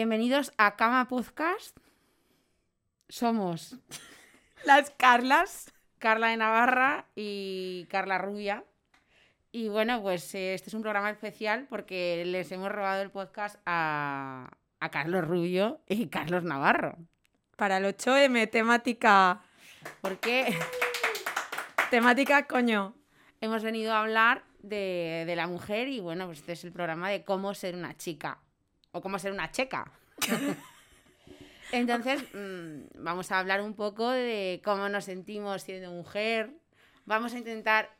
bienvenidos a Cama Podcast. Somos Las Carlas. Carla de Navarra y Carla Rubia. Y bueno, pues eh, este es un programa especial porque les hemos robado el podcast a, a Carlos Rubio y Carlos Navarro. Para el 8M, temática. Porque Temática, coño. hemos venido a hablar de, de la mujer y bueno, pues este es el programa de cómo ser una chica o cómo ser una checa. Entonces, mm, vamos a hablar un poco de cómo nos sentimos siendo mujer. Vamos a intentar,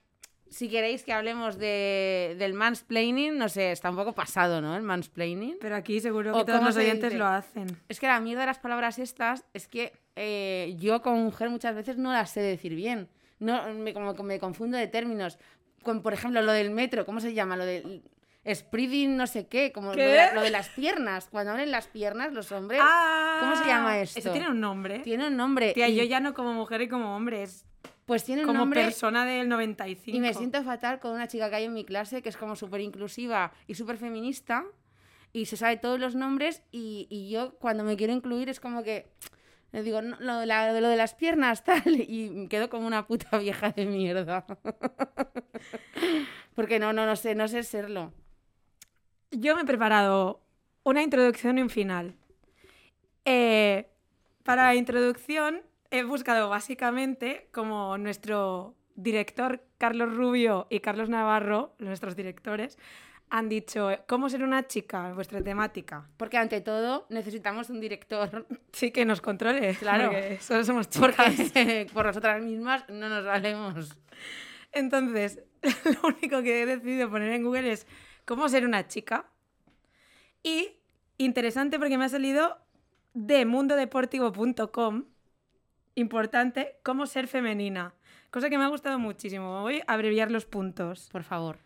si queréis que hablemos de, del mansplaining, no sé, está un poco pasado, ¿no? El mansplaining. Pero aquí seguro ¿O que todos cómo los oyentes lo hacen. Es que la mierda de las palabras estas es que eh, yo como mujer muchas veces no las sé decir bien. No, me, como que me confundo de términos. Con, por ejemplo, lo del metro, ¿cómo se llama? Lo del spreading no sé qué, como lo de, la- lo de las piernas. Cuando abren las piernas los hombres, ¿cómo se llama esto? Eso tiene un nombre. tiene un nombre. Tía, y- yo ya no como mujer y como hombre, es pues tiene un como nombre persona del 95. y me siento fatal con una chica que hay en mi clase que es como súper inclusiva y súper feminista y se sabe todos los nombres y, y yo cuando me quiero incluir es como que le digo "No, lo, la- lo de las piernas tal y quedo como una puta vieja de mierda. Porque no, no, no sé, no sé serlo. Yo me he preparado una introducción y un final. Eh, para la introducción he buscado básicamente como nuestro director Carlos Rubio y Carlos Navarro, nuestros directores, han dicho cómo ser una chica, vuestra temática. Porque ante todo necesitamos un director. Sí que nos controle, Claro. porque solo somos chicas. Porque por nosotras mismas no nos valemos. Entonces, lo único que he decidido poner en Google es cómo ser una chica. Y interesante porque me ha salido de mundodeportivo.com, importante, cómo ser femenina. Cosa que me ha gustado muchísimo. Voy a abreviar los puntos. Por favor.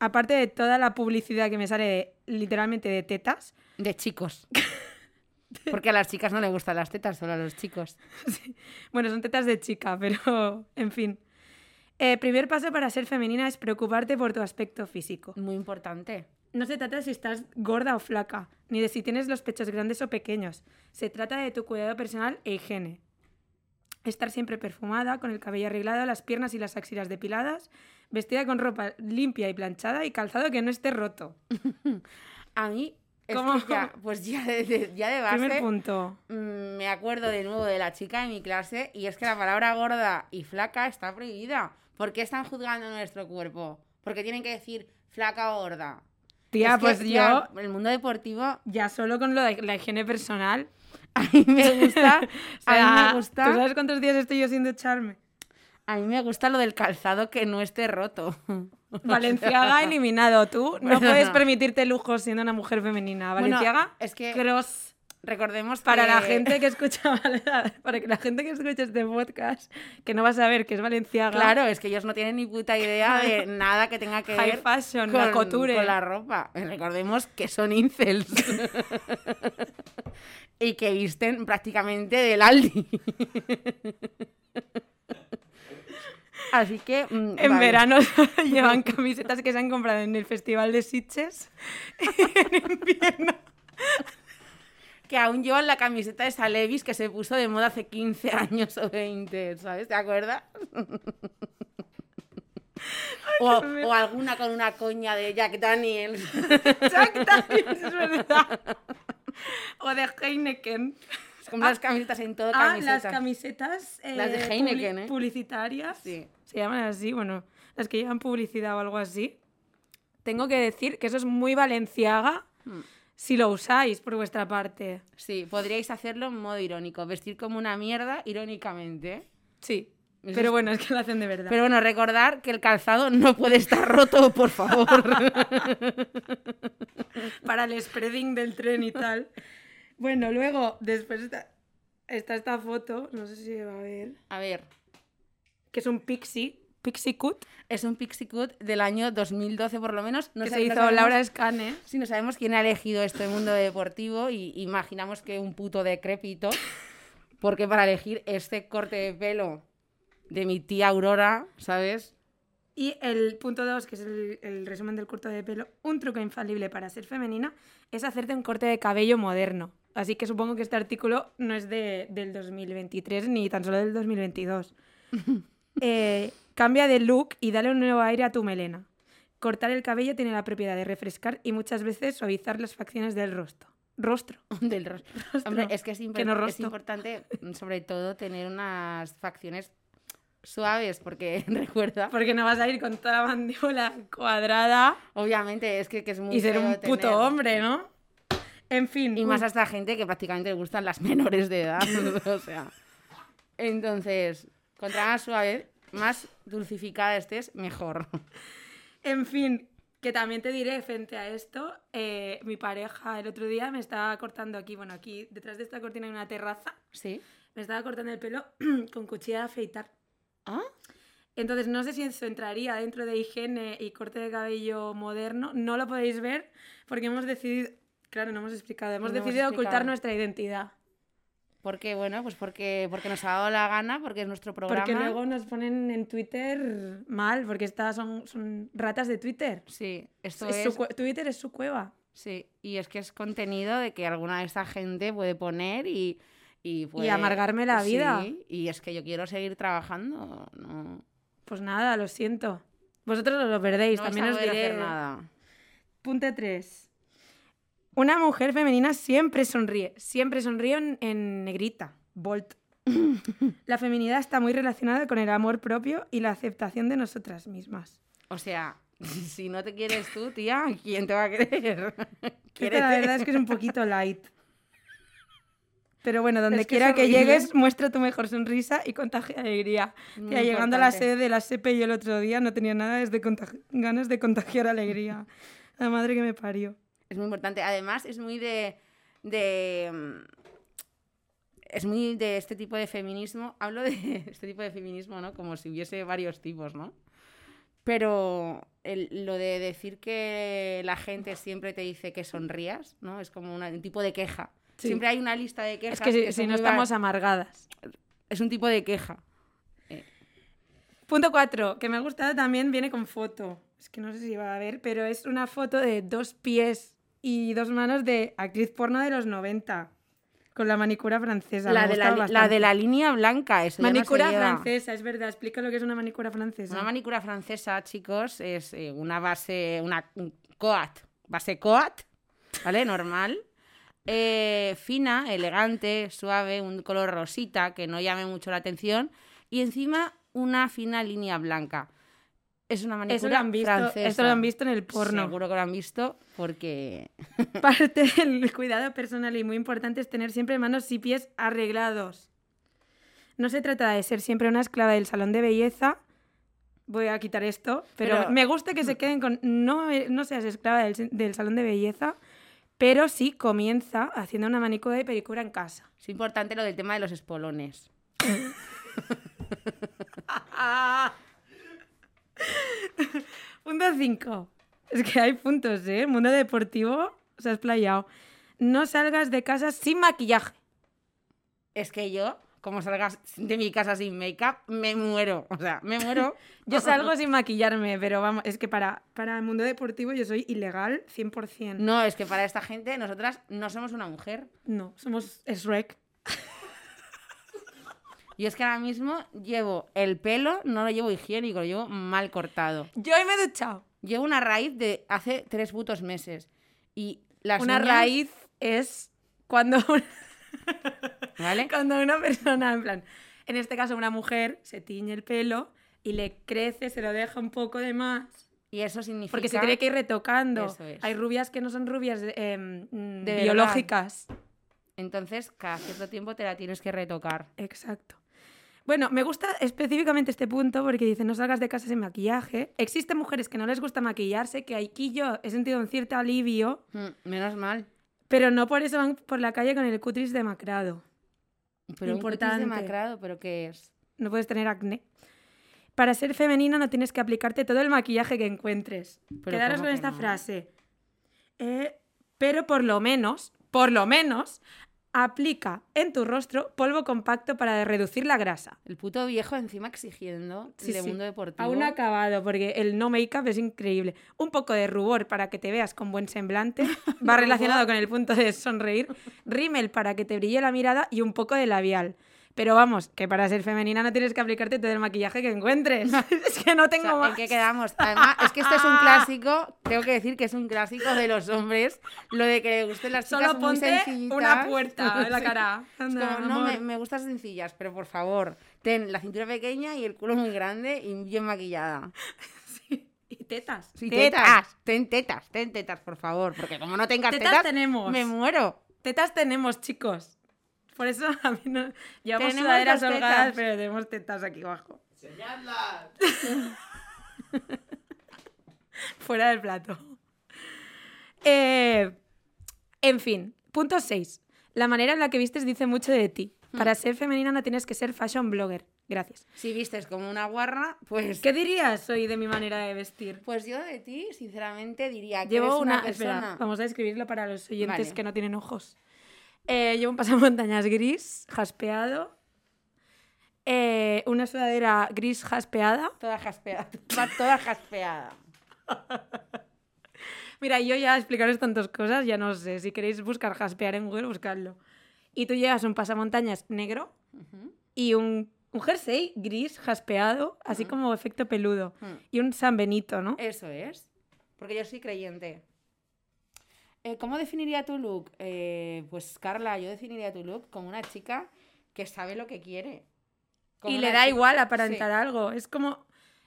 Aparte de toda la publicidad que me sale de- literalmente de tetas, De chicos. Porque a las chicas no les gustan las tetas, solo a los chicos. Bueno, son tetas de chica, pero en fin. Eh, primer paso para ser femenina es preocuparte por tu aspecto físico. Muy importante. No se trata de si estás gorda o flaca, ni de si tienes los pechos grandes o pequeños. Se trata de tu cuidado personal e higiene. Estar siempre perfumada, con el cabello arreglado, las piernas y las axilas depiladas, vestida con ropa limpia y planchada y calzado que no esté roto. A mí, es ¿Cómo? que ya, pues ya de, de- ya de base, Primer punto. mm, me acuerdo de nuevo de la chica de mi clase y es que la palabra gorda y flaca está prohibida. ¿Por qué están juzgando nuestro cuerpo? Porque tienen que decir flaca o gorda. Tía, Es que, pues tía, yo, el mundo deportivo ya solo con lo de la higiene personal. a mí me gusta, O a mí me gusta, ¿Tú sabes cuántos días estoy yo sin ducharme? a mí me gusta lo del calzado que no esté roto. Valenciaga eliminado. Tú no Bueno, puedes no. permitirte lujos siendo una mujer femenina. Bueno, Valenciaga, es que cross. Recordemos Para que- la gente que escucha, para que la gente que escucha este podcast, que no va a saber que es Valenciaga, Claro, es que ellos no tienen ni puta idea de nada que tenga que high ver fashion, con, la couture. con la ropa. Recordemos que son incels. y que visten prácticamente del Aldi. Así que... mm, En vale. verano llevan camisetas que se han comprado en el Festival de Sitges. en invierno. Que aún llevan la camiseta de Salevis que se puso de moda hace 15 años o 20, ¿sabes? ¿Te acuerdas? o, o alguna con una coña de Jack Daniels. Jack Daniels, es verdad. O de Heineken. Se compran las camisetas en todo Ah, camisetas. las camisetas eh, Las de Heineken, publi- ¿eh? publicitarias. Sí. Se llaman así, bueno, las que llevan publicidad o algo así. Tengo que decir que eso es muy valenciaga Hmm. Si lo usáis por vuestra parte. Sí, podríais hacerlo en modo irónico, vestir como una mierda irónicamente. Sí. Eso Pero es- bueno, es que lo hacen de verdad. Pero bueno, recordar que el calzado no puede estar roto, por favor. Para el spreading del tren y tal. Bueno, luego, después está, está esta foto, no sé si se va a ver, A ver, que es un pixie, pixie cut, es un pixie cut del año 2012 por lo menos. No que se hizo Laura Scane. Sí, no sabemos quién ha elegido este mundo deportivo y imaginamos que un puto decrépito. Porque para elegir este corte de pelo de mi tía Aurora, ¿sabes? Y el punto 2, que es el, el resumen del corte de pelo, un truco infalible para ser femenina es hacerte un corte de cabello moderno. Así que supongo que este artículo no es de, del 2023 ni tan solo del 2022. Eh, cambia de look y dale un nuevo aire a tu melena. Cortar el cabello tiene la propiedad de refrescar y muchas veces suavizar las facciones del rostro. Rostro. Del rostro. Hombre, es que es, imp- Que no es rostro. importante, mm, sobre todo, tener unas facciones suaves, porque recuerda, Porque no vas a ir con toda la mandíbula cuadrada obviamente, es que, que es muy y ser un puto tener- hombre, ¿no? En fin. Y un- más a esta gente que prácticamente le gustan las menores de edad. o sea. Entonces, contra más suave, más dulcificada estés, mejor. En fin, que también te diré frente a esto, eh, mi pareja el otro día me estaba cortando aquí, bueno, aquí detrás de esta cortina hay una terraza, ¿Sí? me estaba cortando el pelo con cuchilla de afeitar. ¿Ah? Entonces no sé si eso entraría dentro de higiene y corte de cabello moderno, no lo podéis ver porque hemos decidido, claro, no hemos explicado, hemos No hemos decidido ocultar nuestra identidad. Porque, bueno, pues porque, porque nos ha dado la gana, porque es nuestro programa. Porque luego nos ponen en Twitter mal, porque estas son, son ratas de Twitter. Sí, esto Es es... su cue- Twitter es su cueva. Sí, y es que es contenido de que alguna de esta gente puede poner y... Y, puede- amargarme la vida. Sí, y es que yo quiero seguir trabajando, no... Pues nada, lo siento. Vosotros os lo perdéis, No también os diré. hacer nada. Punto 3. Una mujer femenina siempre sonríe. Siempre sonríe en, en negrita. Bolt. La feminidad está muy relacionada con el amor propio y la aceptación de nosotras mismas. O sea, si no te quieres tú, tía, ¿quién te va a querer? Esta, la verdad es que es un poquito light. Pero bueno, donde Es que es quiera que, llegues, muestra tu mejor sonrisa y contagia alegría. Muy Tía, llegando a la sede de la SEPE yo el otro día no tenía nada de ganas de contagiar alegría. La madre que me parió. Es muy importante. Además, es muy de. de mm, es muy de este tipo de feminismo. Hablo de este tipo de feminismo, ¿no? Como si hubiese varios tipos, ¿no? Pero el- lo de decir que la gente siempre te dice que sonrías, ¿no? Es como una- un tipo de queja. Sí. Siempre hay una lista de quejas. Es que si, no estamos amargadas. Es un tipo de queja. Punto 4, que me ha gustado también, viene con foto. Es que no sé si va a ver, pero es una foto de dos pies y dos manos de actriz porno de los 90. Con la manicura francesa. La de la, la de la línea blanca, eso no Manicura francesa, es verdad. Explica lo que es una manicura francesa. Una manicura francesa, chicos, es eh, una base, una un coat, base coat, ¿vale? Normal. Eh, fina, elegante, suave, un color rosita que no llame mucho la atención. Y encima una fina línea blanca. Es una manicura Eso lo han visto, francesa. esto lo han visto en el porno. Seguro que lo han visto porque... Parte del cuidado personal y muy importante es tener siempre manos y pies arreglados. No se trata de ser siempre una esclava del salón de belleza. Voy a quitar esto, pero, Pero- me gusta que se queden con no, no seas esclava del, del salón de belleza, pero sí comienza haciendo una manicura y pedicura en casa. Es importante lo del tema de los espolones. Punto 5. Es que hay puntos, ¿eh? El mundo deportivo se ha explayado. No salgas de casa sin maquillaje. Es que yo, como salgas de mi casa sin make-up, me muero. O sea, me muero. Yo salgo sin maquillarme, pero vamos, es que para, para el mundo deportivo yo soy ilegal 100%. No, es que para esta gente, nosotras no somos una mujer. No, somos Shrek. Yo es que ahora mismo llevo el pelo, no lo llevo higiénico, lo llevo mal cortado. Yo hoy me he duchado. Llevo una raíz de hace tres putos meses. Y las Una uñas- raíz es cuando, ¿Vale? cuando una persona, en plan, en este caso una mujer, se tiñe el pelo y le crece, se lo deja un poco de más. Y eso significa... Porque se tiene que ir retocando. Eso es. Hay rubias que no son rubias eh, mm, De verdad. biológicas. Entonces, cada cierto tiempo te la tienes que retocar. Exacto. Bueno, me gusta específicamente este punto porque dice no salgas de casa sin maquillaje. Existen mujeres que no les gusta maquillarse, que aquí yo he sentido un cierto alivio, Mm, Menos mal. pero no por eso van por la calle con el cutris demacrado. Pero un Importante. demacrado, ¿pero qué es? No puedes tener acné. Para ser femenina no tienes que aplicarte todo el maquillaje que encuentres. Pero Quedaros ¿cómo con que esta no? frase. Eh, pero por lo menos, por lo menos, Aplica en tu rostro polvo compacto para reducir la grasa. El puto viejo encima exigiendo Sí, de sí. mundo deportivo. Aún acabado, porque el no make-up es increíble. Un poco de rubor para que te veas con buen semblante. Va relacionado con el punto de sonreír. Rímel para que te brille la mirada y un poco de labial. Pero vamos, que para ser femenina no tienes que aplicarte todo el maquillaje que encuentres. es que no O tengo sea, más. ¿En qué quedamos? Además, es que esto es un clásico, tengo que decir que es un clásico de los hombres, lo de que le gusten las chicas Solo ponte una puerta en la cara. Es Anda, como, no, me, me gustan sencillas, pero por favor, ten la cintura pequeña y el culo muy grande y bien maquillada. Y tetas. Sí, tetas. Ten tetas, ten tetas, por favor, porque como no tengas Tetas tetas, tenemos. me muero. Tetas tenemos, chicos. Por eso a mí no... Llevamos Tenemos sudaderas holgadas, pero tenemos tetas aquí abajo. ¡Enseñadlas! Fuera del plato. Eh, en fin, punto 6. La manera en la que vistes dice mucho de ti. Para ser femenina no tienes que ser fashion blogger. Gracias. Si vistes como una guarra, pues... ¿Qué dirías hoy de mi manera de vestir? Pues yo de ti, sinceramente, diría que Llevo eres una, una... persona... Espera, vamos a escribirlo para los oyentes Vale. que no tienen ojos. Eh, llevo un pasamontañas gris, jaspeado. eh, una sudadera gris jaspeada. Toda jaspeada, toda jaspeada. Mira, yo ya explicaros tantas cosas, ya no sé. Si queréis buscar jaspear en Google, buscadlo. Y tú llevas un pasamontañas negro y un, un jersey gris jaspeado, así como efecto peludo. Mm. Y un San Benito, ¿no? Eso es. Porque yo soy creyente. Eh, ¿Cómo definiría tu look? Eh, pues Carla, yo definiría tu look como una chica que sabe lo que quiere. Como y le da chica- igual aparentar Sí. algo. Es como.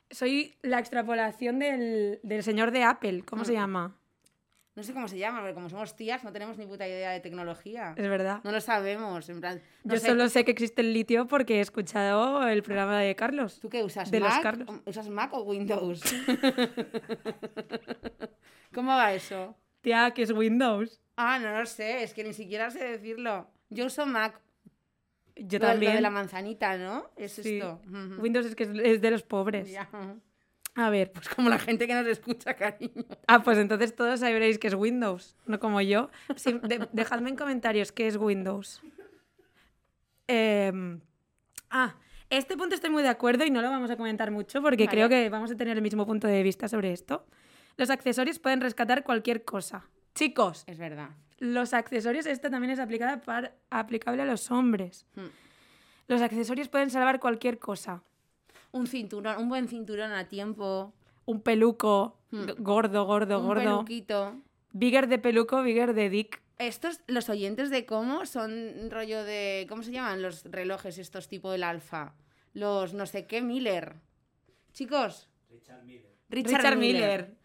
Soy la extrapolación del, del señor de Apple. ¿Cómo se llama? No sé cómo se llama, porque como somos tías no tenemos ni puta idea de tecnología. Es verdad. No lo sabemos. En plan, no Yo sé, solo sé que existe el litio porque he escuchado el programa de Carlos. ¿Tú qué usas? de los Mac? Carlos. ¿Usas Mac o Windows? ¿Cómo va eso? Tía, que es Windows. Ah, no lo sé, es que ni siquiera sé decirlo. Yo uso Mac. Yo Lo- lo también. de la manzanita, ¿no? Es Sí. esto. Windows es que es, de los pobres. Ya. A ver. Pues como la gente que nos escucha, cariño. Ah, pues entonces todos sabréis que es Windows, no como yo. Sí, de- dejadme en comentarios qué es Windows. Em, ah, este punto estoy muy de acuerdo y no lo vamos a comentar mucho porque Vale. creo que vamos a tener el mismo punto de vista sobre esto. Los accesorios pueden rescatar cualquier cosa. Chicos, Es verdad. los accesorios, esta también es aplicada para, aplicable a los hombres. Hmm. Los accesorios pueden salvar cualquier cosa. Un cinturón, un buen cinturón a tiempo. Un peluco, Hmm. g- gordo, gordo, un gordo. peluquito. Bigger de peluco, bigger de dick. Estos, los oyentes de cómo son rollo de. ¿Cómo se llaman los relojes estos tipo del alfa? Los no sé qué Miller. Chicos, Richard Miller. Richard, Richard Miller. Miller.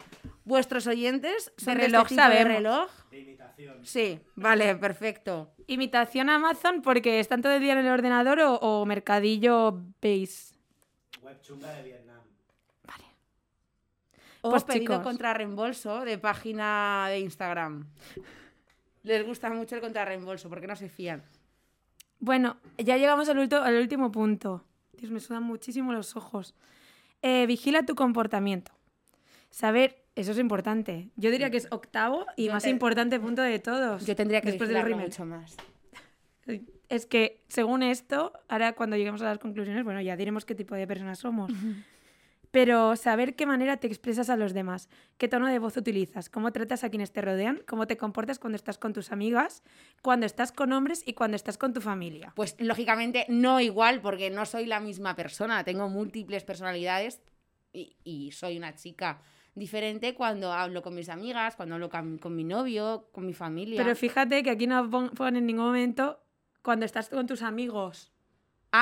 ¿Vuestros oyentes son De de reloj este de sabemos. reloj? De imitación. Sí, vale, perfecto. Imitación Amazon porque están todo el día en el ordenador o, o mercadillo base. Web chunga de Vietnam. Vale. O Pues, pedido chicos. contra reembolso de página de Instagram. Les gusta mucho el contrarreembolso porque no se fían. Bueno, ya llegamos al, ulto- al último punto. Dios, me sudan muchísimo los ojos. Eh, vigila tu comportamiento. Saber, eso es importante. Yo diría que es octavo y Yo más te- importante punto de todos. Yo tendría que después del mucho más. Es que, según esto, ahora cuando lleguemos a las conclusiones, bueno, ya diremos qué tipo de personas somos. Pero saber qué manera te expresas a los demás, qué tono de voz utilizas, cómo tratas a quienes te rodean, cómo te comportas cuando estás con tus amigas, cuando estás con hombres y cuando estás con tu familia. Pues lógicamente no igual porque no soy la misma persona, tengo múltiples personalidades y, y soy una chica diferente cuando hablo con mis amigas, cuando hablo con, con mi novio, con mi familia. Pero fíjate que aquí no pon, pone en ningún momento cuando estás con tus amigos.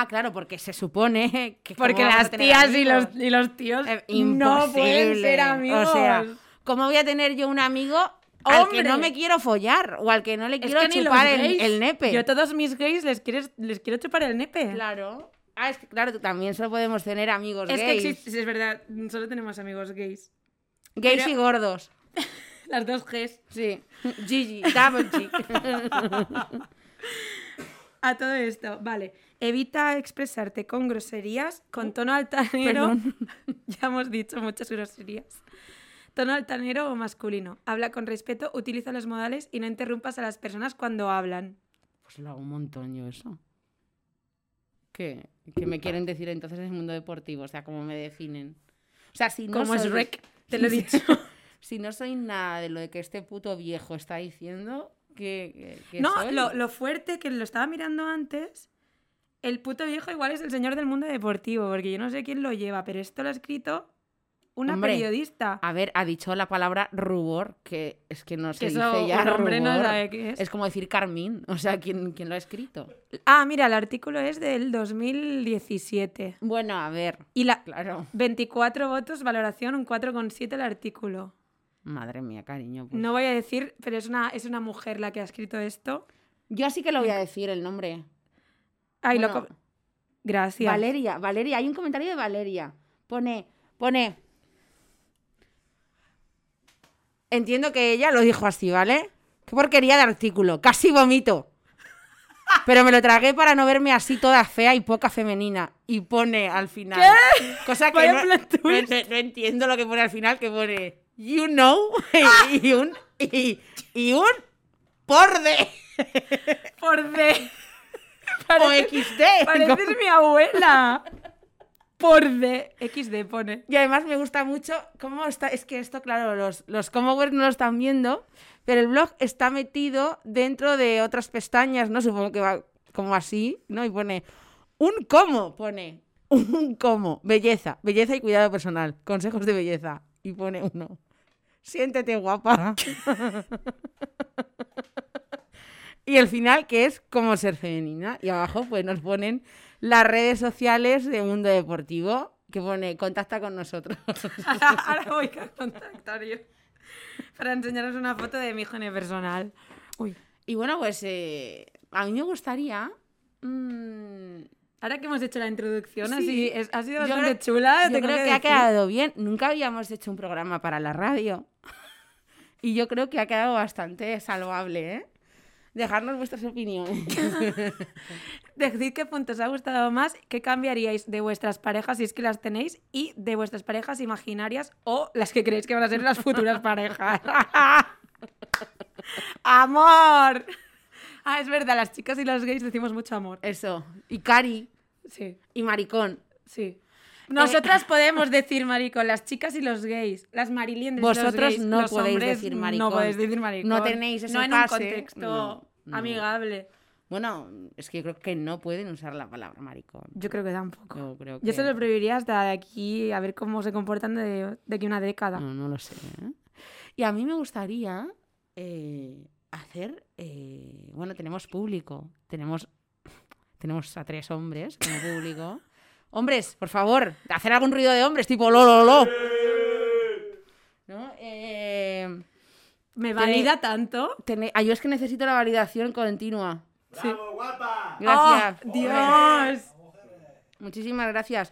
Ah, claro, porque se supone que Porque ¿cómo vamos a las tías y los, y los tíos Eh, no pueden ser amigos. O sea, ¿cómo voy a tener yo un amigo al que no me quiero follar o al que no le Es quiero que los chupar el, gays. el nepe? Yo a todos mis gays les, quieres, les quiero chupar el nepe. Claro. Ah, es que claro, también solo podemos tener amigos Es que gays. existe, sí, es verdad, solo tenemos amigos gays. Gays pero- y gordos. Las dos Gs. Sí. Gigi, double G. A todo esto, vale. Evita expresarte con groserías, con tono altanero. Perdón. ya hemos dicho muchas groserías. Tono altanero o masculino. Habla con respeto, utiliza los modales y no interrumpas a las personas cuando hablan. Pues lo hago un montón yo eso. ¿Qué? ¿Qué me quieren decir entonces en el mundo deportivo? O sea, ¿cómo me definen? O sea, si no Como es Rec, te lo he dicho. si no soy nada de lo que este puto viejo está diciendo, ¿qué, qué- qué No, soy? lo, lo fuerte que lo estaba mirando antes, el puto viejo igual es el señor del mundo deportivo, porque yo no sé quién lo lleva, pero esto lo ha escrito una Hombre, periodista. A ver, ha dicho la palabra rubor, que es que no se Que dice ya un hombre no sabe qué es. Es como decir Carmín, o sea, ¿quién, quién lo ha escrito? Ah, mira, el artículo es del 2017. Bueno, a ver, Y la claro. 24 votos, valoración, un 4,7 el artículo. Madre mía, cariño. pues. No voy a decir, pero es una, es una mujer la que ha escrito esto. Yo sí que lo voy a decir el nombre. Ay, Bueno, loco. Gracias. Valeria, Valeria, hay un comentario de Valeria. Pone, pone. Entiendo que ella lo dijo así, ¿vale? Qué porquería de artículo, casi vomito. Pero me lo tragué para no verme así toda fea y poca femenina. Y pone al final. Cosa que no entiendo lo que pone al final, que pone you know y un y, y un por de Por de... o Parece- XD. Pareces mi abuela. Por de... XD pone. Y además me gusta mucho cómo está. Es que esto, claro, los, los Commonwealth no lo están viendo, pero el blog está metido dentro de otras pestañas, ¿no? Supongo que va como así, ¿no? Y pone un cómo, pone un cómo, belleza, belleza y cuidado personal, consejos de belleza. Y pone uno. Siéntete guapa. y el final, que es cómo ser femenina. Y abajo, pues nos ponen las redes sociales de Mundo Deportivo, que pone contacta con nosotros. Ahora voy a contactar yo. Para enseñaros una foto de mi hijo en el personal. Uy. y bueno, pues eh, a mí me gustaría. mm, Ahora que hemos hecho la introducción, Sí. así, es- ha sido bastante chula. yo creo que, ha quedado bien. Nunca habíamos hecho un programa para la radio. y yo creo que ha quedado bastante salvable, ¿eh? Dejarnos vuestras opiniones. Decid qué puntos os ha gustado más, qué cambiaríais de vuestras parejas si es que las tenéis y de vuestras parejas imaginarias o las que creéis que van a ser las futuras parejas. ¡Amor! Ah, es verdad, las chicas y los gays decimos mucho amor. Eso. Y Cari Sí, y Maricón. sí. Nosotras podemos decir maricón, las chicas y los gays, las mariliendres, los Vosotros gays, no los podéis decir No maricón. podéis decir maricón. No tenéis ese No en pase, un contexto no, no. amigable. Bueno, es que yo creo que no pueden usar la palabra maricón. Yo creo que tampoco. Yo creo que... Yo se lo prohibiría hasta de aquí a ver cómo se comportan de, de aquí una década. No, no lo sé. ¿eh? Y a mí me gustaría eh, hacer. eh, bueno, tenemos público. Tenemos, tenemos a tres hombres como público. Hombres, por favor, hacer algún ruido de hombres, tipo lo, lo, lo. ¿No? Eh, Me valida tanto. tene- ah, yo es que necesito la validación continua. ¡Bravo, guapa! Gracias. ¡Oh, Dios! Muchísimas gracias.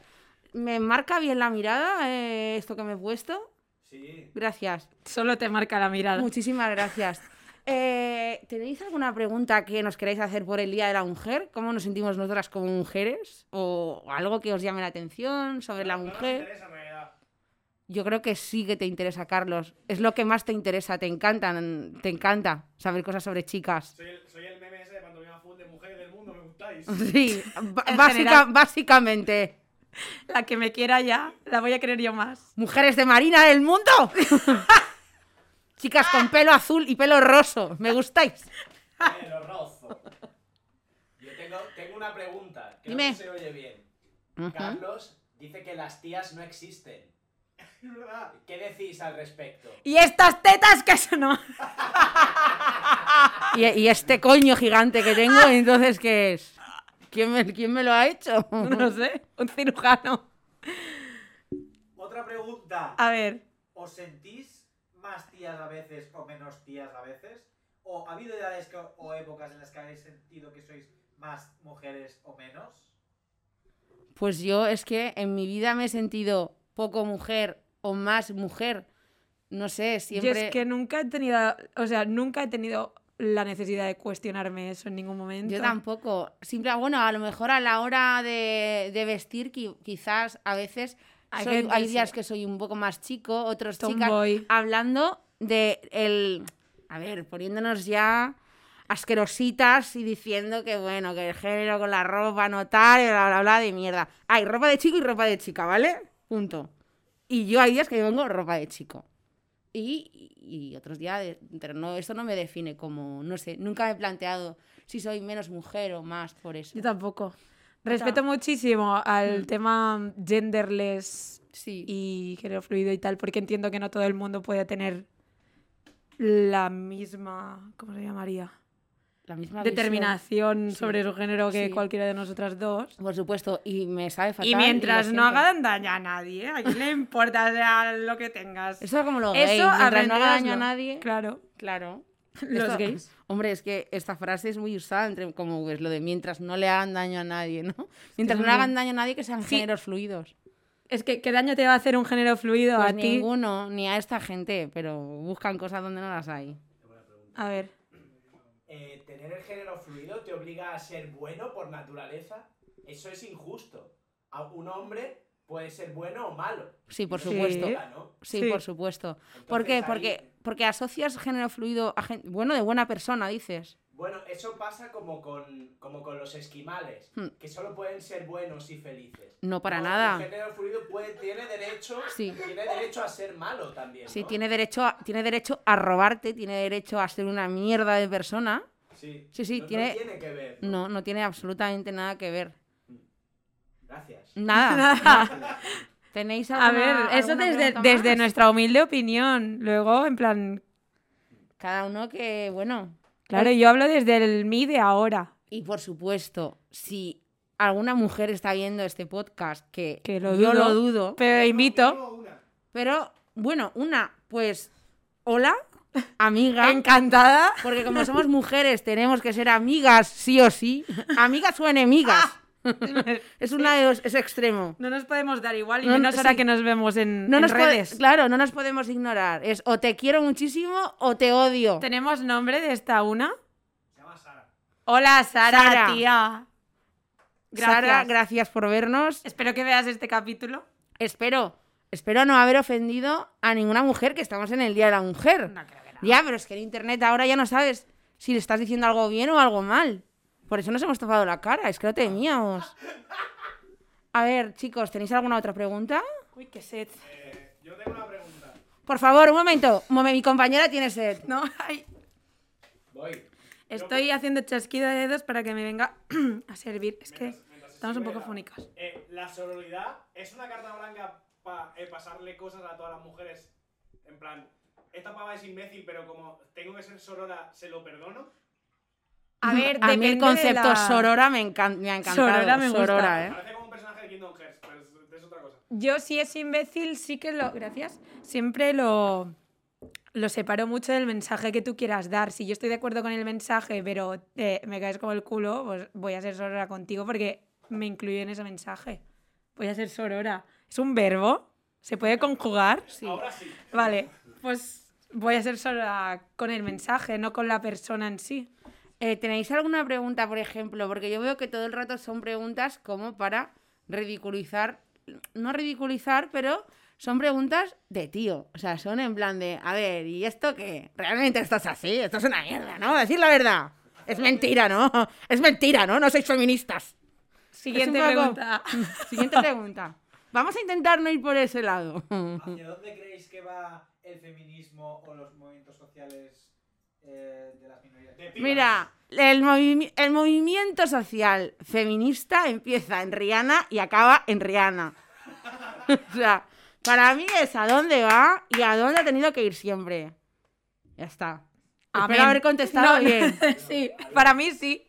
¿Me marca bien la mirada eh, esto que me he puesto? Sí. Gracias. Solo te marca la mirada. Muchísimas gracias. Eh, ¿Tenéis alguna pregunta que nos queráis hacer por el Día de la Mujer? ¿Cómo nos sentimos nosotras como mujeres? ¿O algo que os llame la atención sobre la No nos mujer? interesa, en realidad. Yo creo que sí que te interesa, Carlos. Es lo que más te interesa, te encantan, te encanta saber cosas sobre chicas. Soy el, soy el meme ese de cuando me full de mujeres del mundo, me gustáis. Sí, básica- general. básicamente. La que me quiera ya, la voy a querer yo más. ¿Mujeres de marina del mundo? Chicas con pelo azul y pelo roso, ¿me gustáis? Pero rozo. Yo tengo, tengo una pregunta que Dime. no se oye bien. Carlos dice que las tías no existen. ¿Qué decís al respecto? Y estas tetas que eso no. Y, y este coño gigante que tengo, entonces, ¿qué es? ¿Quién me, quién me lo ha hecho? No sé, un cirujano. Otra pregunta. A ver, ¿Os sentís más tías a veces o menos tías a veces? ¿O ha habido edades que- o épocas en las que habéis sentido que sois más mujeres o menos? Pues yo es que en mi vida me he sentido poco mujer o más mujer. No sé, siempre... yo es que nunca he tenido, o sea, nunca he tenido la necesidad de cuestionarme eso en ningún momento. Yo tampoco. Simple, bueno, a lo mejor a la hora de, de vestir, qui- quizás a veces soy- hay días que soy un poco más chico, otros chicas. Tomboy. Hablando de el. A ver, poniéndonos ya asquerositas y diciendo que, bueno, que el género con la ropa no tal, y bla, bla, bla, de mierda. Hay ropa de chico y ropa de chica, ¿vale? Punto. Y yo hay días que vengo ropa de chico. Y, y otros días, de- pero no, esto no me define como, no sé, nunca me he planteado si soy menos mujer o más por eso. Yo tampoco. Respeto muchísimo al Mm. tema genderless Sí. y género fluido y tal, porque entiendo que no todo el mundo puede tener la misma, ¿cómo se llamaría? la misma. Determinación Sí. sobre su género que Sí. cualquiera de nosotras dos. Por supuesto, y me sabe fatal. Y mientras no hagan daño a nadie, ¿a quién le importa sea lo que tengas? Eso es como lo Eso gay. Mientras no haga daño a nadie. Claro. Claro. Los Esto- gays. Hombre, es que esta frase es muy usada entre como pues, lo de mientras no le hagan daño a nadie, ¿no? Mientras no le hagan daño a nadie que sean Sí. géneros fluidos. Es que, ¿qué daño te va a hacer un género fluido Pues a ti? ninguno, ni a esta gente, pero buscan cosas donde no las hay. A ver. Eh, tener el género fluido te obliga a ser bueno por naturaleza. Eso es injusto. A un hombre puede ser bueno o malo. Sí, por supuesto. ¿no? Sí, Sí. por supuesto. ¿Por qué? Porque, porque asocias género fluido a gente, bueno, de buena persona, dices. Bueno, eso pasa como con, como con los esquimales, Hmm. que solo pueden ser buenos y felices. No para No, nada. El género fluido puede, tiene, derecho, Sí. tiene derecho a ser malo también. Sí, ¿no? tiene derecho, a, tiene derecho a robarte, tiene derecho a ser una mierda de persona. Sí, Sí, sí, no, no tiene- tiene que ver. No, no tiene absolutamente nada que ver. Gracias. Nada. nada. ¿Tenéis A alguna, ver, eso desde, desde nuestra humilde opinión. Luego, en plan, Cada uno que, bueno. claro, yo hablo desde el mí de ahora. Y por supuesto, si alguna mujer está viendo este podcast, que, Que lo yo dudo. lo dudo, Pero invito. Pero bueno, una, pues, hola, amiga. Encantada. Porque como somos mujeres, tenemos que ser amigas, sí o sí. Amigas o enemigas. es una dos, es extremo. No nos podemos dar igual y No, menos ahora sí. que nos vemos en, No en nos redes. claro, no nos podemos ignorar. Es o te quiero muchísimo o te odio. ¿Tenemos nombre de esta una? Se llama Sara. Hola, Sara, Sara. tía. Gracias. Sara, gracias por vernos. Espero que veas este capítulo. Espero, espero no haber ofendido a ninguna mujer, que estamos en el Día de la Mujer. No creo que no. Ya, pero es que en internet ahora ya no sabes si le estás diciendo algo bien o algo mal. Por eso nos hemos topado la cara, es que lo temíamos. A ver, chicos, ¿tenéis alguna otra pregunta? Uy, qué sed. Eh, yo tengo una pregunta. Por favor, un momento. Mi compañera tiene sed. No, ay. Voy. Estoy haciendo chasquido de dedos para que me venga a servir. Es que Mientras- estamos un poco fónicas. Eh, la sororidad es una carta blanca para pasarle cosas a todas las mujeres. En plan, esta pava es imbécil, pero como tengo que ser sorora, se lo perdono. A ver, a mí el de concepto la- sorora me, encan- me ha encantado. Sorora me gusta. Sorora, ¿eh? Parece como un personaje de Kingdom Hearts, pero es, es otra cosa. Yo si es imbécil sí que lo... Gracias. Siempre lo... Lo separo mucho del mensaje que tú quieras dar. Si yo estoy de acuerdo con el mensaje, pero eh, me caes como el culo, pues voy a ser sorora contigo porque me incluyo en ese mensaje. Voy a ser sorora. ¿Es un verbo? ¿Se puede conjugar? Sí. Ahora sí. Vale, pues voy a ser sorora con el mensaje, no con la persona en sí. Eh, ¿Tenéis alguna pregunta, por ejemplo? Porque yo veo que todo el rato son preguntas como para ridiculizar, no ridiculizar, pero son preguntas de tío. O sea, son en plan de, a ver, ¿y esto qué? ¿Realmente esto es así? Esto es una mierda, ¿no? Decir la verdad. Es mentira, ¿no? Es mentira, ¿no? No sois feministas. Siguiente poco- pregunta. Siguiente pregunta. Vamos a intentar no ir por ese lado. ¿Hacia dónde creéis que va el feminismo o los movimientos sociales eh, de las minorías? De pibas. Mira, el, movi- el movimiento social feminista empieza en Rihanna y acaba en Rihanna. o sea, para mí es a dónde va y a dónde ha tenido que ir siempre. Ya está. Amén. Espero haber contestado No, bien. sí, para mí sí.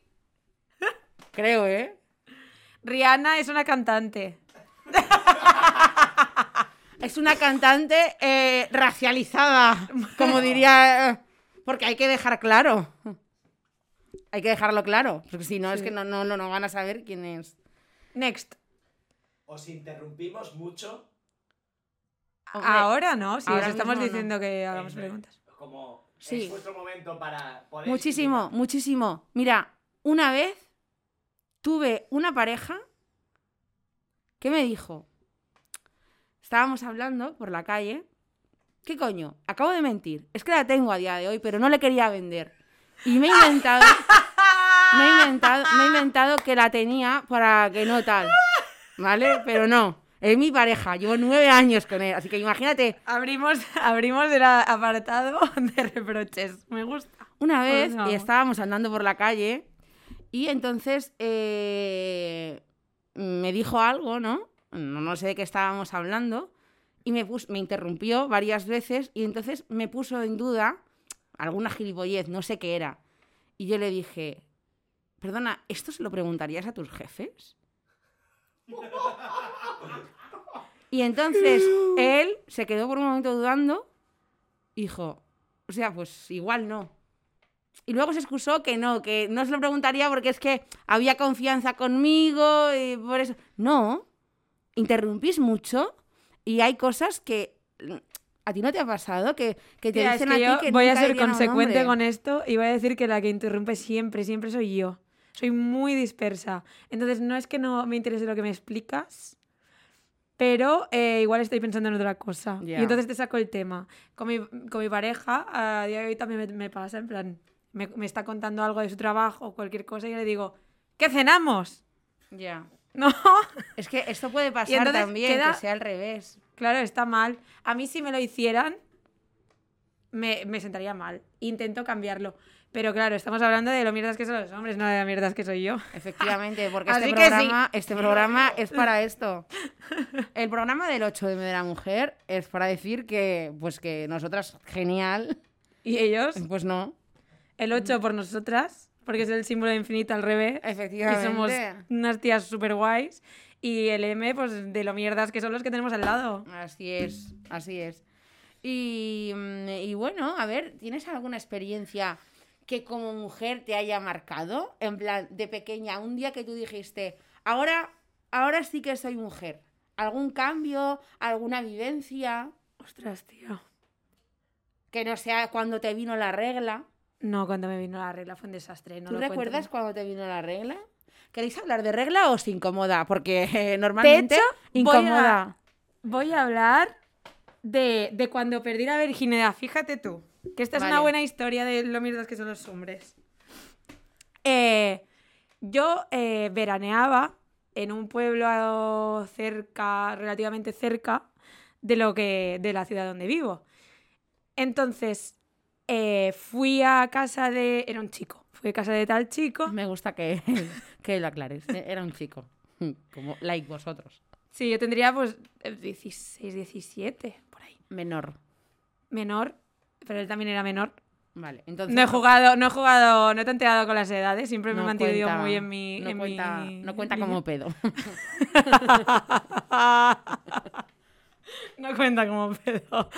Creo, ¿eh? Rihanna es una cantante. Es una cantante eh, racializada, como diría... Porque hay que dejar claro. Hay que dejarlo claro. Porque si no, es que no, no, no, no van a saber quién es. Next. Os interrumpimos mucho. Hombre, Ahora no, si os ahora estamos mismo no. diciendo que hagamos preguntas. Como Sí. es vuestro momento para poder Muchísimo, explicar. muchísimo. Mira, una vez tuve una pareja que me dijo, estábamos hablando por la calle, ¿qué coño? Acabo de mentir, es que la tengo a día de hoy, pero no le quería vender. Y me he inventado. Me he inventado, me he inventado que la tenía para que no tal. ¿Vale? Pero no. Es mi pareja. Llevo nueve años con él. Así que imagínate, Abrimos, abrimos el apartado de reproches. Me gusta. una vez Pues no. y estábamos andando por la calle y entonces eh, me dijo algo, ¿no? ¿no? No sé de qué estábamos hablando y me, me interrumpió varias veces y entonces me puso en duda alguna gilipollez, no sé qué era. Y yo le dije, perdona, ¿esto se lo preguntarías a tus jefes? Y entonces él se quedó por un momento dudando y dijo, o sea, pues igual no. Y luego se excusó que no, que no se lo preguntaría porque es que había confianza conmigo y por eso. No, interrumpís mucho y hay cosas que mm, a ti no te ha pasado, que, que te Tía, es dicen que a ti que voy a nunca ser a consecuente con esto y voy a decir que la que interrumpe siempre, siempre soy yo. Soy muy dispersa. Entonces, no es que no me interese lo que me explicas, pero eh, igual estoy pensando en otra cosa. Ya. Y entonces te saco el tema. Con mi, con mi pareja, a día de hoy también me, me pasa, en plan, me, me está contando algo de su trabajo o cualquier cosa y yo le digo, ¿qué cenamos? Ya. No, Es que esto puede pasar también, queda- que sea al revés. Claro, está mal. A mí si me lo hicieran, me, me sentaría mal. Intento cambiarlo. Pero claro, estamos hablando de lo mierdas que son los hombres, no de lo mierdas que soy yo. Efectivamente, porque este sí. programa, este programa es para esto. El programa del 8M de la mujer es para decir que, pues que nosotras, genial, Y ellos, pues no. el 8 por nosotras, porque es el símbolo de infinito al revés. Y Efectivamente. somos unas tías súper guays. Y el M, pues de lo mierdas que son los que tenemos al lado. Así es, así es. Y, mm, y bueno, a ver, ¿tienes alguna experiencia que como mujer te haya marcado? En plan, de pequeña, un día que tú dijiste, ahora, ahora sí que soy mujer. ¿Algún cambio? ¿Alguna vivencia? Ostras, tío. Que no sea cuando te vino la regla. No, cuando me vino la regla fue un desastre. No ¿Tú lo cuento. recuerdas cuando te vino la regla? ¿Queréis hablar de regla o os incomoda? Porque eh, normalmente hecho, voy incomoda. Voy a hablar de, de cuando perdí la virginidad. Fíjate tú, que esta es una buena historia de lo mierdas que son los hombres. Eh, yo eh, veraneaba en un pueblo cerca, relativamente cerca de lo que de la ciudad donde vivo. Entonces eh, fui a casa de era un chico, fui a casa de tal chico. Me gusta que, que lo aclares. eh, Era un chico. Como like vosotros. Sí, yo tendría pues 16, 17 por ahí. Menor. menor, pero él también era menor. Vale, entonces. No he jugado, no he jugado, no he tanteado con las edades, siempre me he mantenido cuenta- muy en mi. No en cuenta, mi no cuenta como pedo. no cuenta como pedo.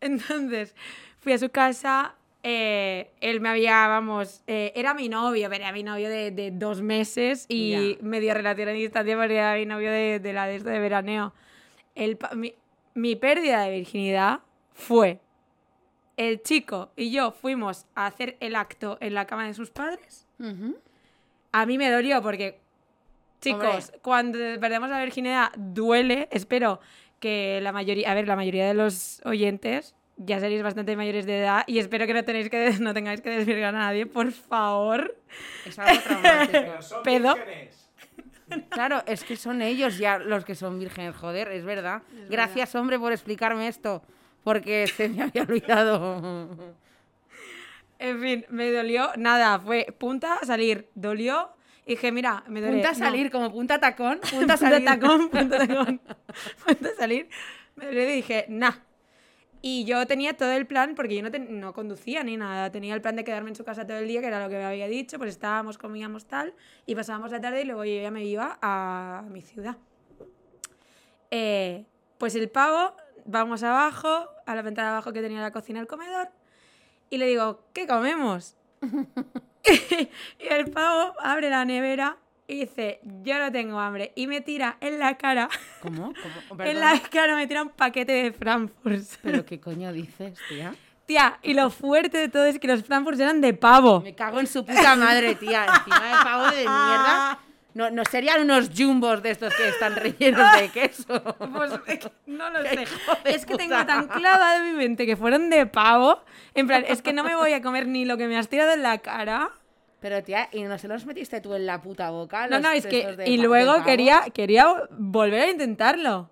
Entonces, fui a su casa. eh, él me había, vamos, eh, era mi novio, pero era mi novio de, de dos meses y Ya. media relación a distancia, pero era mi novio de, de la de esto de veraneo. El mi, mi pérdida de virginidad fue el chico y yo fuimos a hacer el acto en la cama de sus padres. A mí me dolió porque, chicos, Hombre. cuando perdemos la virginidad duele. Espero que la mayoría, a ver, la mayoría de los oyentes ya seréis bastante mayores de edad y espero que no, tenéis que, no tengáis que desvirgar a nadie, por favor. Es algo traumático. Pero son Pedo. vírgenes. Claro, es que son ellos ya los que son vírgenes, joder, es verdad. Gracias, hombre, por explicarme esto. Porque se me había olvidado. En fin, me dolió. Nada, fue punta, salir. Dolió. Y dije, mira, me duele. Punta a no. salir, como punta tacón. Punta a punta salir. tacón, punta tacón. punta salir. Me dolió y dije, nah. Y yo tenía todo el plan, porque yo no, ten- no conducía ni nada, tenía el plan de quedarme en su casa todo el día, que era lo que me había dicho, pues estábamos, comíamos tal, y pasábamos la tarde y luego yo ya me iba a mi ciudad. Eh, pues el pavo, vamos abajo, a la ventana de abajo que tenía la cocina el comedor, y le digo, ¿qué comemos? y el pavo abre la nevera y dice, yo no tengo hambre, y me tira en la cara, ¿Cómo? ¿Cómo? en la cara me tira un paquete de Frankfurt. ¿Pero qué coño dices, tía? Tía, y lo fuerte de todo es que los Frankfurt eran de pavo. Me cago en su puta madre, tía. Encima de pavo de mierda. No, no serían unos jumbos de estos que están rellenos de queso. Pues es que no lo sé. Es que tengo tan clavado en mi mente que fueron de pavo. En plan, es que no me voy a comer ni lo que me has tirado en la cara. Pero tía, ¿y no se los metiste tú en la puta boca? No, no, es que. de Y luego pavo? quería, quería volver a intentarlo.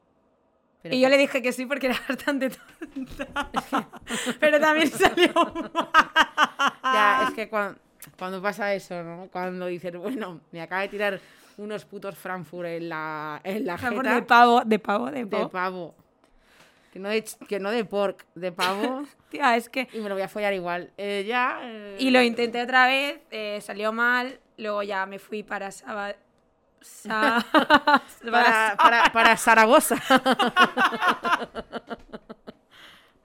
Pero y yo le dije que sí porque era bastante tonta. Pero también salió mal. Ya, es que cuando, cuando pasa eso, ¿no? Cuando dices, bueno, me acaba de tirar unos putos Frankfurt en la, en la jeta de pavo, de pavo, de de pavo. Que no de, ch- que no de pork, de pavo. Tía, es que. y me lo voy a follar igual. Eh, ya. eh, Y lo intenté otra vez, eh, salió mal. Luego ya me fui para Saba- Sa- Para, para, para Zaragoza.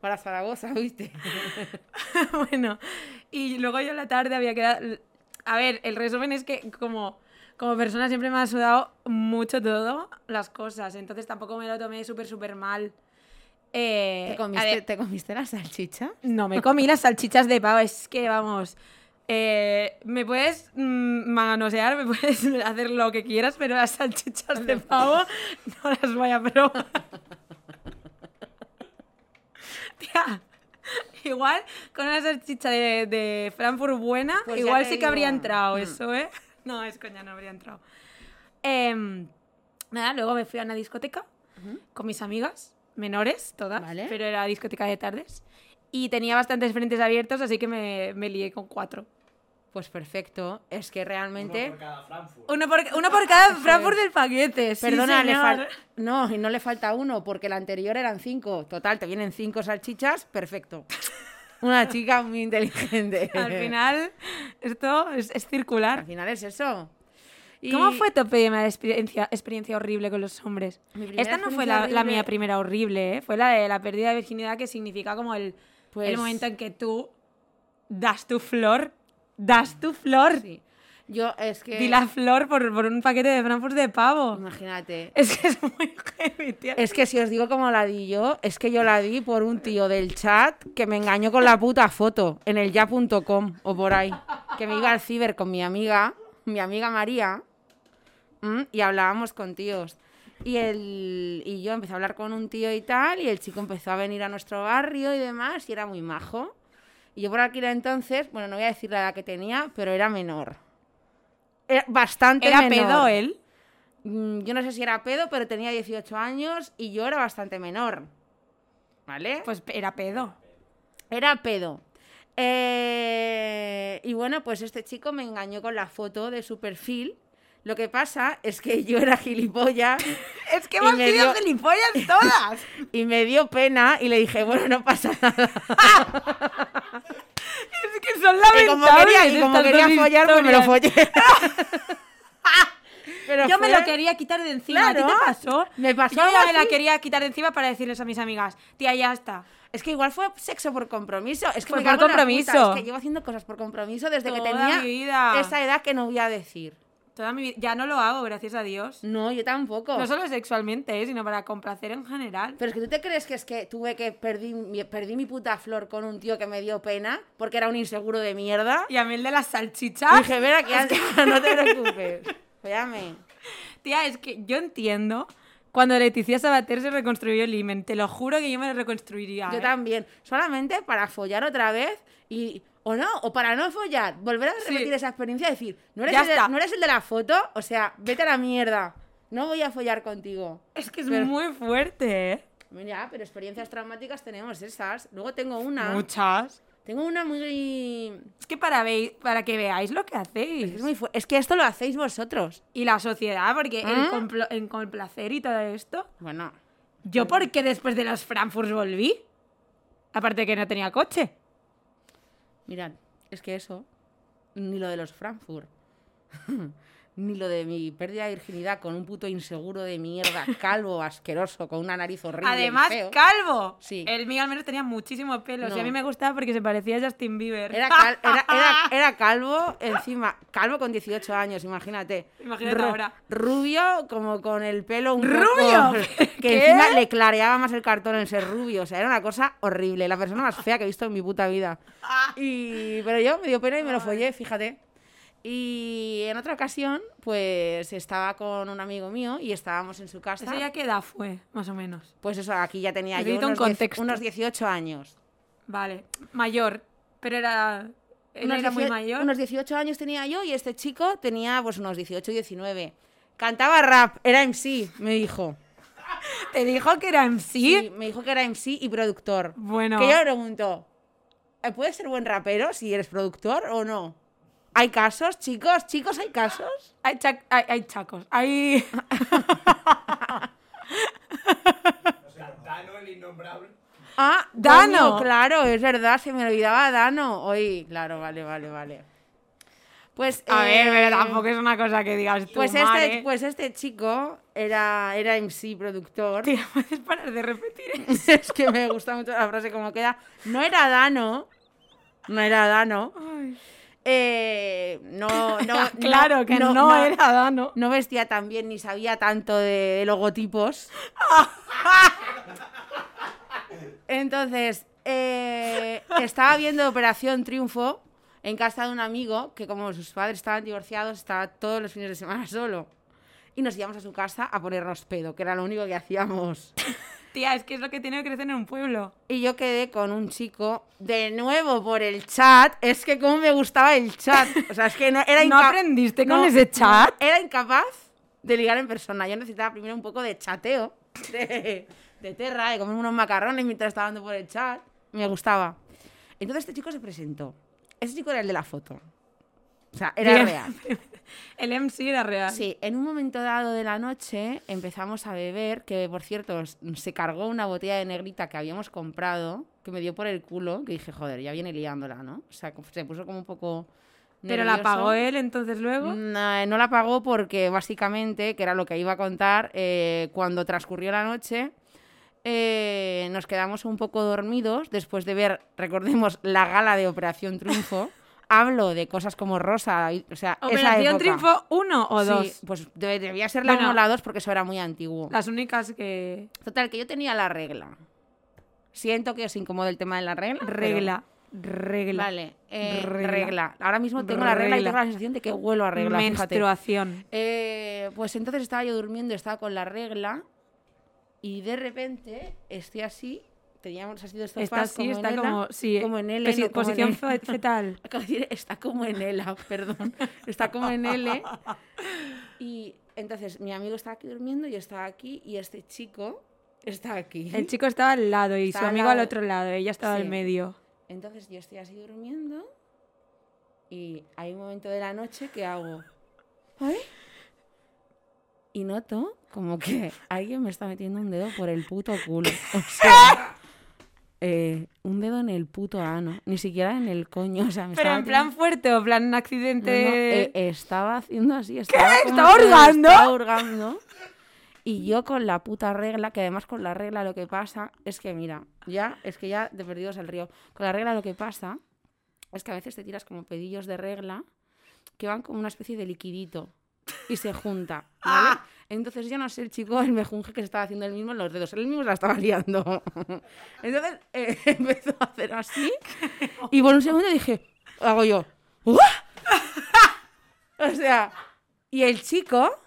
para Zaragoza, ¿viste? bueno, y luego yo en la tarde había quedado... A ver, el resumen es que como, como persona siempre me ha sudado mucho todo las cosas, entonces tampoco me lo tomé súper, súper mal. Eh, ¿Te comiste, ver, ¿Te comiste la salchicha? no me comí las salchichas de pavo, es que vamos... eh, me puedes mm, manosear, me puedes hacer lo que quieras, pero las salchichas de pavo no las voy a probar. Tía, igual con una salchicha de, de Frankfurt buena, Pues igual sí que habría entrado Mm. eso, ¿eh? No, es coña, no habría entrado. Em, nada, luego me fui a una discoteca con mis amigas, menores todas, Vale. pero era discoteca de tardes. Y tenía bastantes frentes abiertos, así que me, me lié con cuatro. Pues perfecto. Es que Uno realmente. por cada Frankfurt. Uno por, uno por cada Frankfurt del paquete. sí, Perdona, le fal- No, y no le falta uno, porque el anterior eran cinco. Total, te vienen cinco salchichas, perfecto. Una chica muy inteligente. Al final, esto es, es Al circular. final es eso. Y- ¿Cómo fue tu primera experiencia, experiencia horrible con los hombres? Esta no fue la, la mía primera horrible, ¿eh? fue la de la pérdida de virginidad que significa como el, Pues- el momento en que tú das tu flor, das tu flor, Sí. Yo es que. di la flor por, por un paquete de Frankfurt de pavo. Imagínate. Es que es muy heavy, tío. Es que si os digo cómo la di yo, es que yo la di por un tío del chat que me engañó con la puta foto en el ya.com o por ahí. Que me iba al ciber con mi amiga, mi amiga María, ¿m? y hablábamos con tíos. Y, el, y yo empecé a hablar con un tío y tal, y el chico empezó a venir a nuestro barrio y demás, y era muy majo. Y yo por aquel entonces, bueno, no voy a decir la edad que tenía, pero era menor. Era bastante ¿Era menor. pedo él? Mm, Yo no sé si era pedo, pero tenía 18 años y yo era bastante menor. ¿Vale? Pues era pedo. Era pedo. Eh, y bueno, pues este chico me engañó con la foto de su perfil. Lo que pasa es que yo era gilipollas Es que hemos me sido dio- gilipollas todas. y me dio pena y le dije, bueno, no pasa nada. es que son Y como lamentables quería, y como quería follar, pues me lo follé. Pero Yo me fue- lo quería quitar de encima. ¿A ti Claro. te pasó? Me pasó Yo ya me la quería quitar de encima para decirles a mis amigas, tía, ya está. Es que igual fue sexo por compromiso. Es que Fue me por compromiso. Es que llevo haciendo cosas por compromiso desde que Toda tenía mi vida. esa edad que no voy a decir. Toda mi vida. Ya no lo hago, gracias a Dios. No, yo tampoco. No solo sexualmente, ¿eh? sino para complacer en general. Pero es que tú te crees que es que tuve que perdí, perdí mi puta flor con un tío que me dio pena porque era un inseguro de mierda. Y a mí el de las salchichas. dije, ven aquí, no te preocupes. Fíjame. Tía, es que yo entiendo cuando Leticia Sabater se reconstruyó el imen. Te lo juro que yo me lo reconstruiría. Yo ¿eh? también. Solamente para follar otra vez y. O no, o para no follar. Volver a Sí. repetir esa experiencia y decir, ¿no eres, Ya el de, está. ¿no eres el de la foto? O sea, vete a la mierda. No voy a follar contigo. Es que es Pero- muy fuerte, ¿eh? Mira, pero experiencias traumáticas tenemos esas. Luego tengo una. Muchas. Tengo una muy. Es que para, ve- para que veáis lo que hacéis. Es, muy es que esto lo hacéis vosotros. Y la sociedad, porque el, ¿Ah? el complacer y todo esto. Bueno, ¿Yo por qué después de los Frankfurt volví? Aparte que no tenía coche. Mirad, es que eso. Ni lo de los Frankfurt. ni lo de mi pérdida de virginidad con un puto inseguro de mierda, calvo, asqueroso, con una nariz horrible. y Además, feo. calvo. Sí. El mío al menos tenía muchísimo pelo. No. Y a mí me gustaba porque se parecía a Justin Bieber. Era, cal- era, era- era calvo, encima, calvo con 18 años, imagínate. Imagínate ahora. Rubio, como con el pelo un ¿Rubio? poco... Que ¿Qué? encima le clareaba más el cartón en ser rubio. O sea, era una cosa horrible. La persona más fea que he visto en mi puta vida. Y... Pero yo me dio pena y me lo follé, fíjate. Y en otra ocasión, pues estaba con un amigo mío y estábamos en su casa. ¿Eso ya qué edad fue, más o menos? Pues eso, aquí ya tenía yo Necesito un unos, contexto. unos 18 años. Vale, mayor, pero era... Él Unos era muy 18 mayor. Unos 18 años tenía yo y este chico tenía pues unos 18, 19. Cantaba rap, era MC, me dijo. ¿Te dijo que era MC? Sí, me dijo que era MC y productor. Bueno. Que yo le pregunto, ¿eh, ¿puedes ser buen rapero si eres productor o no? ¿Hay casos, chicos? Chicos, ¿hay casos? Hay, chac- hay, hay chacos, hay... Dano, el innombrable. Ah, Dano. coño, claro, es verdad, se me olvidaba Dano. Oye, claro, vale, vale, vale. Pues, A ver, eh, pero tampoco es una cosa que digas tú, Pues este, pues este chico era, era MC productor. Tío, ¿puedes parar de repetir eso? es que me gusta mucho la frase como queda. No era Dano. No era Dano. Eh, no, no, Ah, claro, que no, era Dano. No vestía tan bien ni sabía tanto de logotipos. Entonces, eh, estaba viendo Operación Triunfo en casa de un amigo que como sus padres estaban divorciados, estaba todos los fines de semana solo. Y nos íbamos a su casa a ponernos pedo, que era lo único que hacíamos. Tía, es que es lo que tiene que crecer en un pueblo. Y yo quedé con un chico de nuevo por el chat. Es que como me gustaba el chat. O sea, es que no era ¿No aprendiste con ese chat? no, era incapaz de ligar en persona. Yo necesitaba primero un poco de chateo, de, de terra, de comer unos macarrones mientras estaba dando por el chat. Me gustaba. Entonces este chico se presentó. Ese chico era el de la foto. O sea, era real. El MC era real. Sí, en un momento dado de la noche empezamos a beber, que por cierto se cargó una botella de negrita que habíamos comprado, que me dio por el culo, que dije, joder, ya viene liándola, ¿no? O sea, se puso como un poco... Pero la pagó él entonces luego. No, no la pagó porque básicamente, que era lo que iba a contar, eh, cuando transcurrió la noche, eh, nos quedamos un poco dormidos después de ver, recordemos, la gala de Operación Triunfo. Hablo de cosas como Rosa, o sea, esa ¿Operación época. Triunfo 1 o Sí, 2? pues debe- debía ser la Bueno. 1 o la 2 porque eso era muy antiguo. Las únicas que... Total, que yo tenía la regla. Siento que os incomode el tema de la regla. pero- Regla. Regla. Vale, eh, Regla. regla. Ahora mismo tengo la regla y tengo la sensación de que huelo a regla. Menstruación. Eh, pues entonces estaba yo durmiendo, estaba con la regla y de repente estoy así, teníamos así de sofás Está como está en Ela, como... Sí, como en L, no como en posición L. fe- fetal. Acabo de decir, está como en Ela, perdón. Está como en L. Y entonces mi amigo estaba aquí durmiendo, yo estaba aquí y este chico está aquí. El chico estaba al lado y Estaba su al amigo al lado. otro lado. Ella estaba Sí. al medio. Entonces yo estoy así durmiendo y hay un momento de la noche que hago... ¿Ay? Y noto como que alguien me está metiendo un dedo por el puto culo. O sea, eh, un dedo en el puto ano, ni siquiera en el coño. O sea, me Pero en plan fuerte o plan No, no, accidente... eh, estaba haciendo así. Estaba ¿Estaba que hurgando? Estaba hurgando. Y yo con la puta regla, que además con la regla lo que pasa es que, mira, ya, es que ya de perdidos al río. Con la regla lo que pasa es que a veces te tiras como pedillos de regla que van como una especie de liquidito y se junta, ¿vale? Entonces yo no sé, el chico, el mejunje que se estaba haciendo el mismo en los dedos, él mismo la estaba liando. Entonces eh, empezó a hacer así y por un segundo dije, hago yo, "¿Uah?". O sea, y el chico,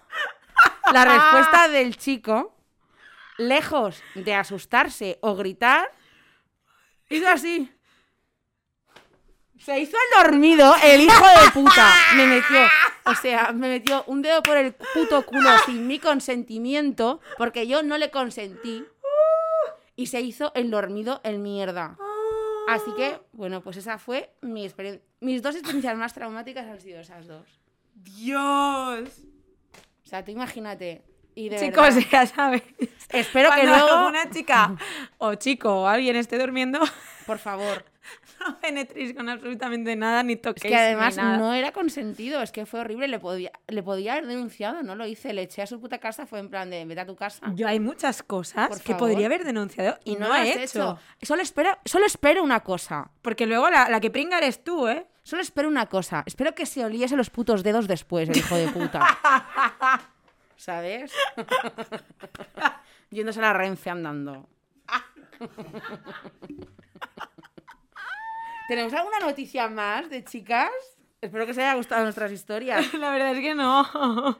la respuesta del chico, lejos de asustarse o gritar, hizo así. Se hizo el dormido, el hijo de puta. Me metió, o sea, me metió un dedo por el puto culo sin mi consentimiento, porque yo no le consentí. Y se hizo el dormido el mierda. Así que, bueno, pues esa fue mi experiencia. Mis dos experiencias más traumáticas han sido esas dos. ¡Dios! O sea, tú imagínate. Y de Chicos, verdad, ya sabéis. espero que Cuando luego, una chica o chico o alguien esté durmiendo, por favor. no penetréis con absolutamente nada ni Es toquéis que además ni nada. no era consentido, es que fue horrible. Le podía, le podía haber denunciado, no lo hice. Le eché a su puta casa, fue en plan de vete a tu casa. Yo hay muchas cosas Por que favor. podría haber denunciado y, no, lo he has hecho. Solo espero, solo espero una cosa. Porque luego la, la que pringa eres tú, ¿eh? Solo espero una cosa. Espero que se oliese los putos dedos después, el hijo de puta. ¿Sabes? Yéndose a la Renfe andando. ¿Tenemos alguna noticia más de chicas? Espero que os haya gustado nuestras historias. La verdad es que no.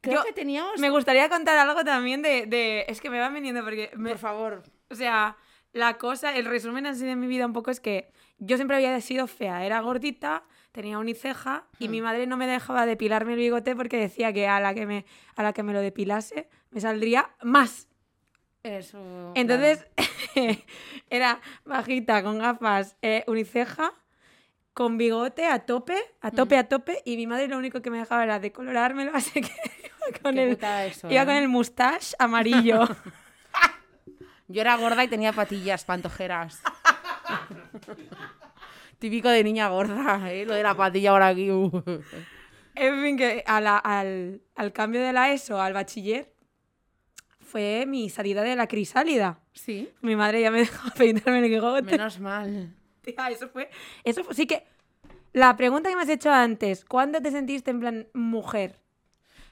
Creo Yo- que teníamos... Me gustaría contar algo también de... de- es que me van viniendo porque... me- Por favor. O sea, la cosa, el resumen así de mi vida un poco es que yo siempre había sido fea, era gordita, tenía uniceja y mi madre no me dejaba depilarme el bigote porque decía que a la que me, a la que me lo depilase me saldría más. Eso. Entonces era bajita, con gafas, eh, uniceja, con bigote a tope, a tope, Hmm. a tope y mi madre lo único que me dejaba era decolorármelo, así que iba con el, eso, iba ¿eh? con el mustache amarillo. Yo era gorda y tenía patillas pantojeras. Típico de niña gorda, ¿eh? Lo de la patilla ahora aquí. uh. En fin, que a la- al, al cambio de la ESO al bachiller fue mi salida de la crisálida. Sí. Mi madre ya me dejó peinarme el bigote. Menos mal. Tía, eso fue. Eso fue. Sí que. La pregunta que me has hecho antes, ¿cuándo te sentiste en plan mujer?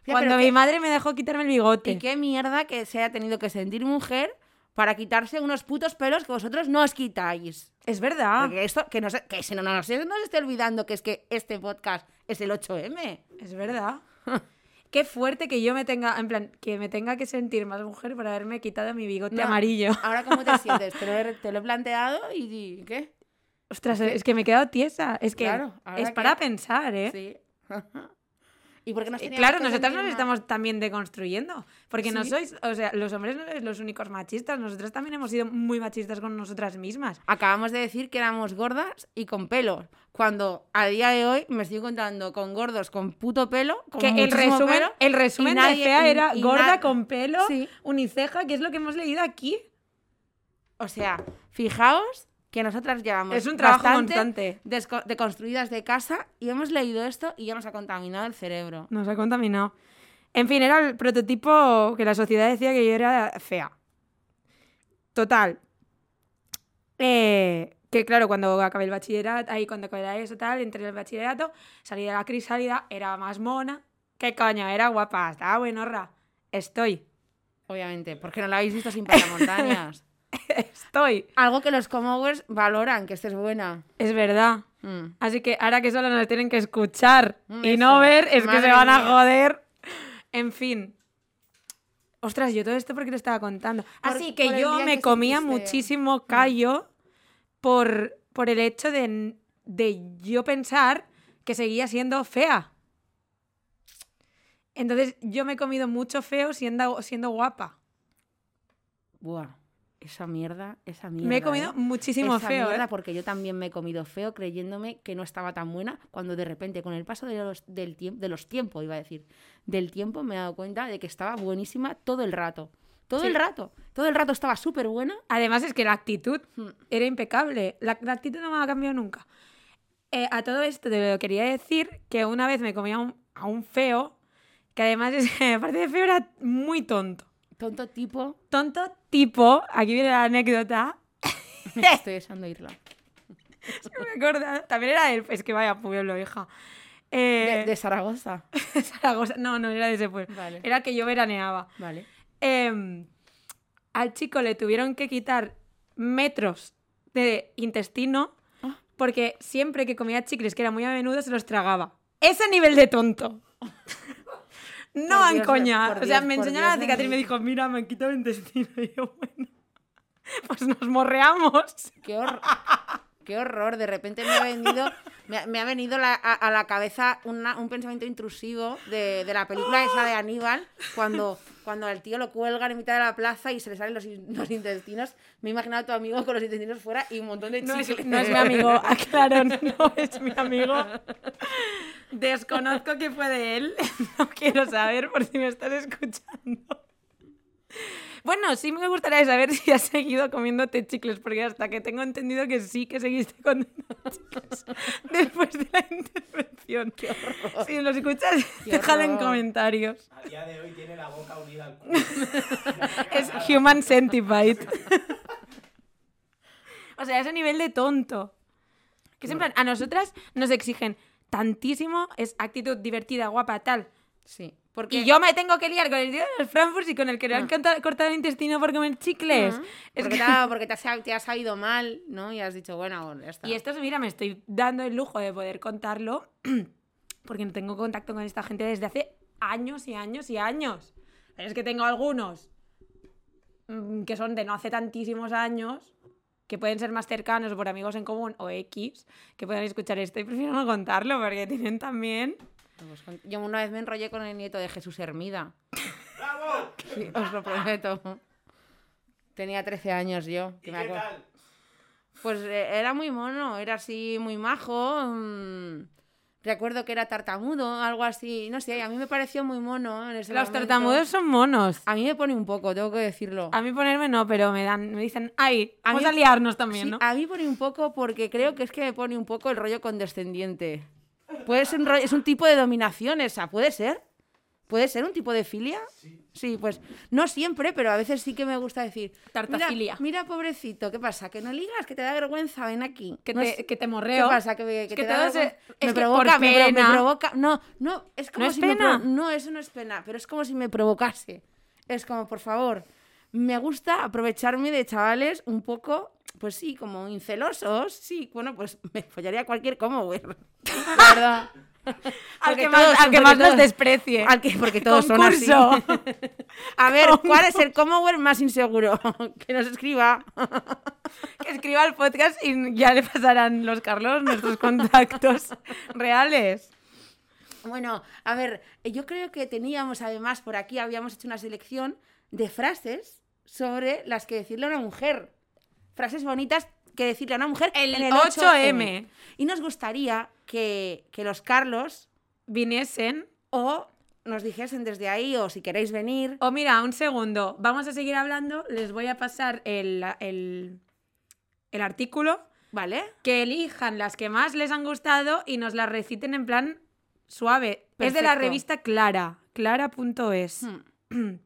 Ya, Cuando mi qué- madre me dejó quitarme el bigote. Y qué mierda que se haya tenido que sentir mujer para quitarse unos putos pelos que vosotros no os quitáis. Es verdad. Porque esto, que no se, que se no, no, no se nos esté olvidando que es que este podcast es el 8M. Es verdad. Qué fuerte que yo me tenga, en plan, que me tenga que sentir más mujer por haberme quitado mi bigote No. amarillo. Ahora, ¿cómo te sientes? Te lo he, te lo he planteado y, y ¿qué? Ostras, es que me he quedado tiesa. Es que Claro, ¿ahora es para pensar, ¿eh? Sí. ¿Y por qué nos Eh, Claro, nosotras nos estamos también deconstruyendo. Porque no sois, o sea, los hombres no sois los únicos machistas. Nosotras también hemos sido muy machistas con nosotras mismas. Acabamos de decir que éramos gordas y con pelo. Cuando a día de hoy me estoy encontrando con gordos con puto pelo. Con Que el resumen, pelo, el resumen de fea era y gorda con pelo, Sí. uniceja, que es lo que hemos leído aquí. O sea, fijaos que nosotras llevamos Es un trabajo constante. desco- deconstruidas de casa y hemos leído esto y ya nos ha contaminado el cerebro. Nos ha contaminado. En fin, era el prototipo que la sociedad decía que yo era fea. Total. Eh, que claro, cuando acabé el bachillerato, ahí cuando acabé ESO tal, entré en el bachillerato, salí de la crisálida, era más mona. ¿Qué coño? Era guapa, estaba buenorra. Estoy. Obviamente, porque no la habéis visto sin pasamontañas. Estoy. Algo que los comowers valoran, que estés buena. Es verdad. Mm. Así que ahora que solo nos tienen que escuchar Mm, y eso. no ver, es que se van a joder. En fin. Ostras, yo todo esto porque te estaba contando. Por- Así que yo me que comía sentiste- muchísimo callo por, por el hecho de, de yo pensar que seguía siendo fea. Entonces yo me he comido mucho feo siendo, siendo guapa. Buah, esa mierda, esa mierda. me he comido ¿eh? muchísimo Esa feo. mierda, ¿eh? porque yo también me he comido feo creyéndome que no estaba tan buena cuando de repente con el paso de los, del tiempo, de los tiempos, iba a decir, del tiempo me he dado cuenta de que estaba buenísima todo el rato. Todo Sí. el rato. Todo el rato estaba súper buena. Además es que la actitud Hmm. era impecable. La, la actitud no me ha cambiado nunca. Eh, a todo esto te lo quería decir que una vez me comía un- a un feo, que además es que aparte de feo era muy tonto. Tonto tipo. Tonto tipo, aquí viene la anécdota, Estoy deseando irla. me acuerdo, también era él, es que vaya pueblo, hija. De, Eh, de Zaragoza. Zaragoza. No, no era de ese pueblo. Vale. Era que yo veraneaba. Vale. Em, al chico le tuvieron que quitar metros de intestino Ah. porque siempre que comía chicles, que era muy a menudo, se los tragaba. Ese nivel de tonto. No Por en Dios, coña. por o sea, Dios, me enseñó la cicatriz y me dijo, mira, me han quitado el intestino. Y yo, bueno, pues nos morreamos. Qué, hor- qué horror. De repente me ha venido, me ha, me ha venido la- a, a la cabeza una- un pensamiento intrusivo de, de la película esa de Aníbal, cuando, cuando al tío lo cuelgan en mitad de la plaza y se le salen los, los intestinos. Me he imaginado a tu amigo con los intestinos fuera y un montón de No es, no es mi amigo, aclaro, no es mi amigo. Desconozco que fue de él, no quiero saber por si me estás escuchando. Bueno, sí me gustaría saber si has seguido comiéndote chicles, porque hasta que tengo entendido que sí que seguiste comiendo chicles después de la intervención. Si lo escuchas, déjalo en comentarios. A día de hoy tiene la boca unida al culo. Es Human Centipede. o sea, ese nivel de tonto. Que es en plan, a nosotras nos exigen tantísimo, es actitud divertida, guapa, tal. Sí, Porque Y yo me tengo que liar con el tío de los Frankfurt y con el que le han Ah. cortado el intestino por comer chicles. Ajá. Es porque, que- te, porque te, has, te has mal, ¿no? Y has dicho, bueno, bueno, ya está. Y esto, mira, me estoy dando el lujo de poder contarlo porque no tengo contacto con esta gente desde hace años y años y años. Pero es que tengo algunos mm, que son de no hace tantísimos años, que pueden ser más cercanos por amigos en común o X, que puedan escuchar esto y prefiero no contarlo porque tienen también... Con- Yo una vez me enrollé con el nieto de Jesús Hermida. ¡Bravo! Sí, os lo prometo. Tenía 13 años yo. ¿Y me qué tal? Pues eh, era muy mono, era así muy majo. mm, Recuerdo que era tartamudo, algo así. No sé, a mí me pareció muy mono en ese Los momento. tartamudos son monos. A mí me pone un poco, tengo que decirlo. A mí ponerme no, pero me dan, me dicen, ay, A vamos mí- a liarnos también, Sí, ¿no? a mí pone un poco porque creo que es que me pone un poco el rollo condescendiente. Puede ser un es un tipo de dominación esa, ¿puede ser? ¿Puede ser un tipo de filia? Sí. pues no siempre, pero a veces sí que me gusta decir. Tartafilia. Mira, mira, pobrecito, ¿qué pasa? Que no ligas, que te da vergüenza, ven aquí. Que No te, es- que te ¿Qué morreo. pasa? Que, me- que que te da vergüenza? es me que provoca, por me, pro- me pena. provoca. No, no, es como ¿No es si me pro- pena? No, eso no es pena, pero es como si me provocase. Es como, por favor, me gusta aprovecharme de chavales un poco, pues sí, como incelosos. Sí, bueno, pues me follaría a cualquier Comower. La verdad. Al que más, todos- al que más nos desprecie. al que- porque todos son así. Concurso. A ver, ¿cuál es el Comower más inseguro? que nos escriba. que escriba el podcast y ya le pasarán los Carlos nuestros contactos reales. Bueno, a ver, yo creo que teníamos además por aquí, habíamos hecho una selección de frases sobre las que decirle a una mujer. Frases bonitas que decirle a una mujer El en el 8M. 8M. Y nos gustaría que, que los Carlos Viniesen. o nos dijesen desde ahí o si queréis venir. O mira, un segundo. Vamos a seguir hablando. Les voy a pasar el, el, el artículo. ¿Vale? Que elijan las que más les han gustado y nos las reciten en plan suave. Es de la revista Clara. Clara.es. Hmm,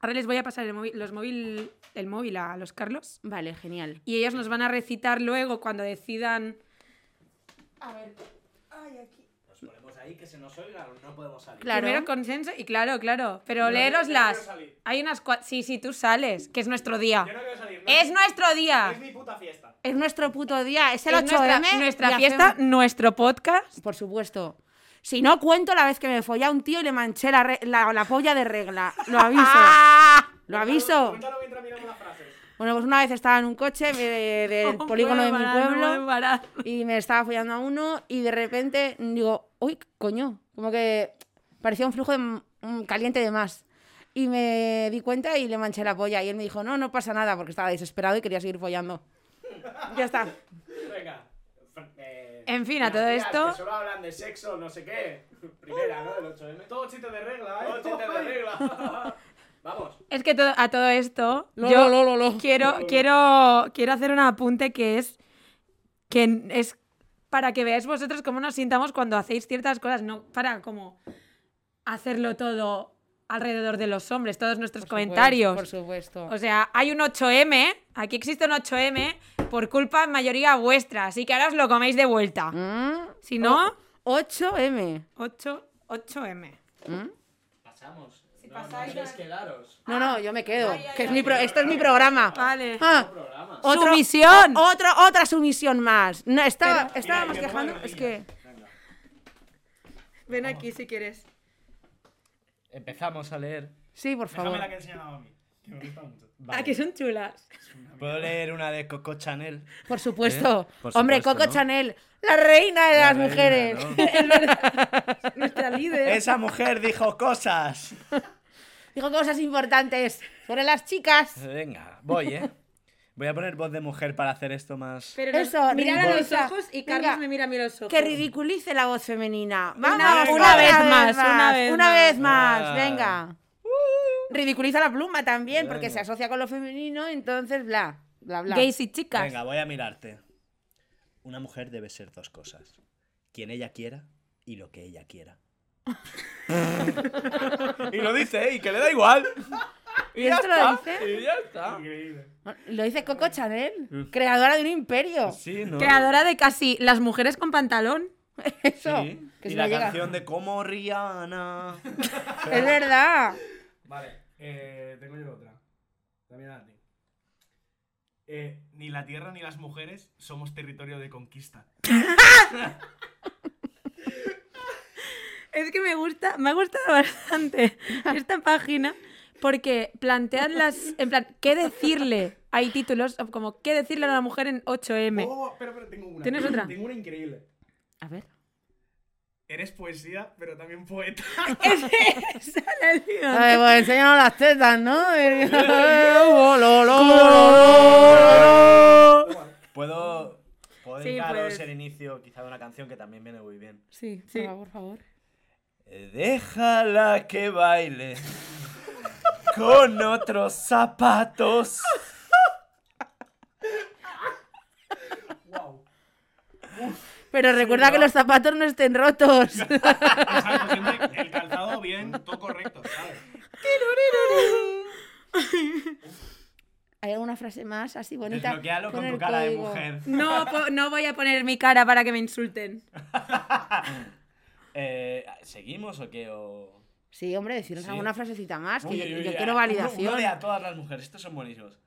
Ahora les voy a pasar el móvil, los móvil, el móvil a los Carlos. Vale, genial. Y ellos nos van a recitar luego cuando decidan. Nos ponemos ahí que se nos oiga o no podemos salir. Claro. Primero consenso y claro, claro. Pero no- leeroslas. Hay unas cua- Sí, sí, tú sales, que es nuestro día. Yo no quiero salir. no Es nuestro día. Es mi puta fiesta. Es nuestro puto día, es el Es 8M. nuestra, nuestra fiesta, hacemos- nuestro podcast. Por supuesto. Si no cuento la vez que me follé a un tío y le manché la, la, la polla de regla. Lo aviso. Lo aviso. Cuéntalo mientras miramos las frases. Bueno, pues una vez estaba en un coche de- del No polígono de mi no pueblo y me estaba follando a uno y de repente digo, uy, coño, como que parecía un flujo de caliente de más. Y me di cuenta y le manché la polla y él me dijo, no, no pasa nada porque estaba desesperado y quería seguir follando. Ya está. Venga. Eh, En fin, a todo tías esto- Que solo hablan de sexo, no sé qué. Primera, ¿no? El 8M. Todo chiste de regla, ¿eh? Todo chiste de regla. Vamos. Es que a todo esto, Lo, yo lo, lo, lo. quiero, quiero, quiero hacer un apunte que es que es para que veáis vosotros cómo nos sintamos cuando hacéis ciertas cosas, no para como hacerlo todo alrededor de los hombres, todos nuestros Por supuesto, comentarios. Por supuesto. O sea, hay un 8M, aquí existe un 8M por culpa en mayoría vuestra, así que ahora os lo coméis de vuelta. Mm, Si no, 8M. 8, 8M. ¿Mm? Pasamos. no, pasáis, no quedaros. No, no, yo me quedo. que es mi pro- esto es mi programa. Vale. Ah, Programa. otro- ¡Sumisión! o- otro- otra sumisión más. No, estaba, Pero- estábamos Mira, que quejando. Es que. Venga. Ven aquí si quieres. Empezamos a leer. Sí, por Déjame favor. la que he enseñado a mí. Que me gusta mucho. Ah, que son chulas. ¿Puedo leer una de Coco Chanel? Por supuesto. ¿Eh? Por Hombre, supuesto, Coco ¿no? Chanel, la reina de La las reina, mujeres. ¿no? Nuestra líder. Esa mujer dijo cosas. Dijo cosas importantes sobre las chicas. Venga, voy, ¿eh? Voy a poner voz de mujer para hacer esto más... Pero Eso, mirar a los ojos y Venga. Carlos me mira a mí los ojos. Que ridiculice la voz femenina. Una- Vamos, una vez más, una vez una más. vez más, Ah. venga. Ridiculiza la pluma también, porque se asocia con lo femenino, entonces bla, bla, bla. Gays y chicas. Venga, voy a mirarte. Una mujer debe ser dos cosas. Quien ella quiera y lo que ella quiera. y lo dice, ¿eh? y que le da igual. ¿Y esto lo dice? Y ya está. Increíble. Lo dice Coco Chanel, creadora de un imperio. Sí, ¿no? Creadora de casi las mujeres con pantalón. Eso. Sí. que y la llega. canción de como Rihanna. Es verdad. Vale, eh, tengo yo otra. También a ti. Eh, ni la tierra ni las mujeres somos territorio de conquista. Es que me gusta, me ha gustado bastante esta página porque plantean las. En plan, ¿qué decirle? Hay títulos como ¿qué decirle a la mujer en 8M? Oh, pero, pero tengo una. ¿Tienes otra? Tengo una increíble. A ver. Eres poesía, pero también poeta. Esa la Ay, pues enséñanos las tetas, ¿no? Puedo, puedo Sí, dedicaros puedes. el inicio quizá de una canción que también viene muy bien. Sí, Sí. por favor, por favor. Eh, Déjala que baile con otros zapatos. wow. Pero recuerda que los zapatos no estén rotos. Exacto, siempre el calzado bien, todo correcto, ¿sabes? ¿Hay alguna frase más así bonita? Desbloquéalo con el tu cara de código. mujer. No, no voy a poner mi cara para que me insulten. Eh, ¿Seguimos o qué? O... Sí, hombre, decirnos Sí. alguna frasecita más, que Uy, yo, uy, yo uy, quiero uno- validación. uno de a todas las mujeres, estos son buenísimos.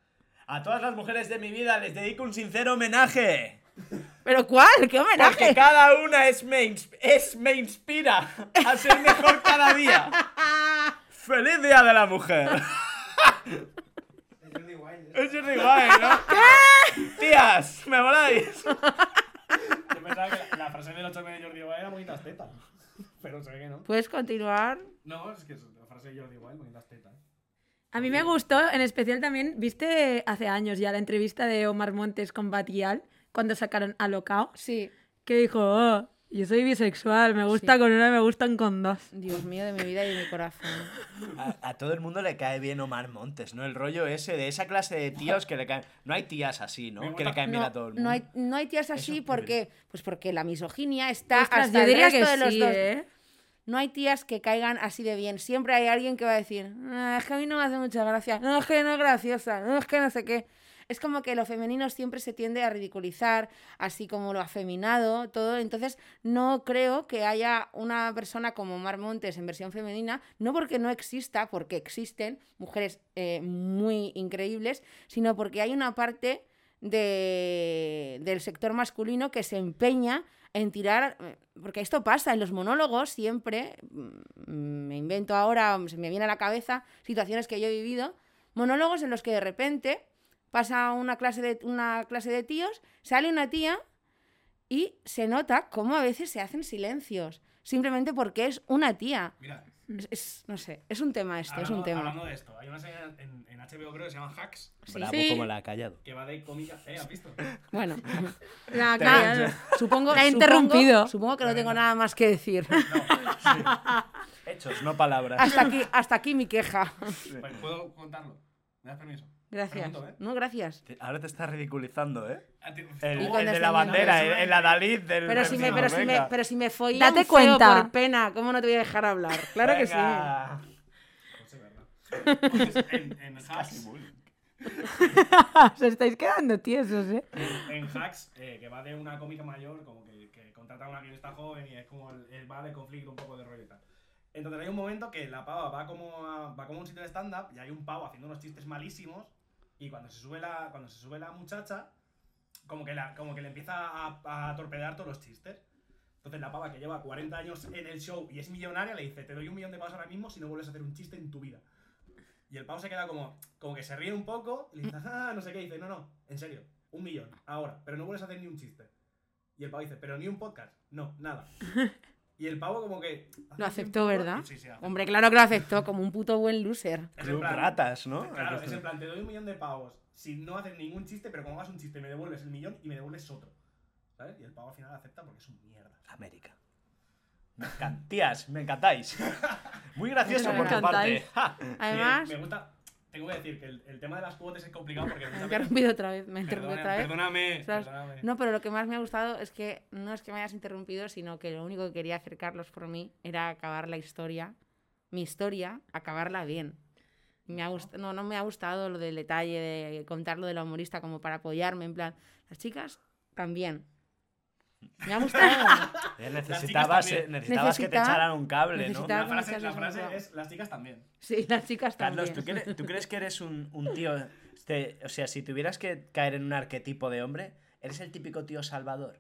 A todas las mujeres de mi vida les dedico un sincero homenaje. ¿Pero cuál? ¿Qué Porque homenaje? cada una es me, es, me inspira a ser mejor cada día. ¡Feliz Día de la Mujer! Es Jordi Wild. Es Jordi Wild, ¿no? Tías, ¿me moláis? Yo pensaba que la, la frase del 8 de Jordi Wild era bonitas tetas. Pero ve que no. ¿Puedes continuar? No, es que es la frase de Jordi Wild, bonitas tetas. A mí me gustó, en especial también, ¿viste hace años ya la entrevista de Omar Montes con Batial cuando sacaron Alocao? Sí. Que dijo, oh, yo soy bisexual, me gusta Sí. con una y me gustan con dos. Dios mío, de mi vida y de mi corazón. A, a todo el mundo le cae bien Omar Montes, ¿no? El rollo ese de esa clase de tíos que le caen. No hay tías así, ¿no? Que le caen bien No, a todo el mundo. no hay, no hay tías así Eso, porque, pues porque la misoginia está Ostras, hasta yo el diría resto que de los sí, dos. ¿eh? No hay tías que caigan así de bien. Siempre hay alguien que va a decir, "Ah, es que a mí no me hace mucha gracia, no, es que no es graciosa, no, es que no sé qué. Es como que lo femenino siempre se tiende a ridiculizar, así como lo afeminado, todo. Entonces, no creo que haya una persona como Mar Montes en versión femenina, no porque no exista, porque existen mujeres eh, muy increíbles, sino porque hay una parte de- del sector masculino que se empeña en tirar, eh, porque esto pasa en los monólogos siempre, mm, me invento ahora, se me viene a la cabeza situaciones que yo he vivido, monólogos en los que de repente pasa una clase de, una clase de tíos, sale una tía y se nota cómo a veces se hacen silencios, simplemente porque es una tía. Mira, Es, es- no sé, es un tema esto, es hablando, un tema. hablando de esto, hay una serie en, en HBO creo que se llama Hacks, Bravo Sí. como la ha callado. que va de cómica. ¿Eh? ¿Has visto? Bueno, La Te- cara- supongo, La ha interrumpido. Supongo que no tengo nada más que decir. Hechos, no palabras. Hasta aquí, hasta aquí mi queja. Pues, ¿Puedo contarlo? ¿Me das permiso? Gracias. Pregunto, ¿eh? No, gracias. Ahora te estás ridiculizando, ¿eh? A ti- El, de la bandera, el, el adalid del. Pero si me, pero si me, pero si me follan Date cuenta. por pena, ¿cómo no te voy a dejar hablar? Claro que sí. En, en Hacks, Os estáis quedando tiesos, ¿eh? en Hacks eh, que va de una cómica mayor, como que, que contrata a una guionista joven y es como el, el- va de conflicto, un poco de rollo y tal. Entonces hay un momento que la pava va como a, va como a un sitio de stand-up y hay un pavo haciendo unos chistes malísimos y cuando se sube la, cuando se sube la muchacha, como que, la, como que le empieza a, a torpedear todos los chistes. Entonces la pava que lleva 40 años en el show y es millonaria le dice, te doy un millón de pavos ahora mismo si no vuelves a hacer un chiste en tu vida. Y el pavo se queda como, como que se ríe un poco y le dice, ah, no sé qué, y dice, no, no, en serio, un millón, ahora, pero no vuelves a hacer ni un chiste. Y el pavo dice, pero ni un podcast, no, nada. Y el pavo como que... Lo aceptó, tiempo- ¿verdad? Sí, sí, aceptó. Hombre, claro que lo aceptó, como un puto buen loser. Es en Club plan- ratas, ¿no? Claro, es en plan, te doy un millón de pavos si no haces ningún chiste, pero como hagas un chiste me devuelves el millón y me devuelves otro. ¿Sabes? Y el pavo al final acepta porque es un mierda. América. Me encan- Tías, me encantáis. Muy gracioso Me por tu parte. Además, me gusta... Tengo que decir que el, el tema de las cuotas es complicado porque me interrumpido otra vez, me he interrumpido otra vez. Perdóname, perdóname. No, pero lo que más me ha gustado es que no es que me hayas interrumpido, sino que lo único que quería hacer Carlos por mí era acabar la historia, mi historia, acabarla bien. Me ha gust- no, no me ha gustado lo del detalle de contar lo de la humorista como para apoyarme, en plan, las chicas también. Me ha gustado. Eh, Necesitabas, eh, necesitabas que te echaran un cable, ¿no? La frase, la es las chicas también. Sí, las chicas también. Carlos, ¿tú crees, tú crees que eres un, un tío... este, o sea, si tuvieras que caer en un arquetipo de hombre, eres el típico tío salvador.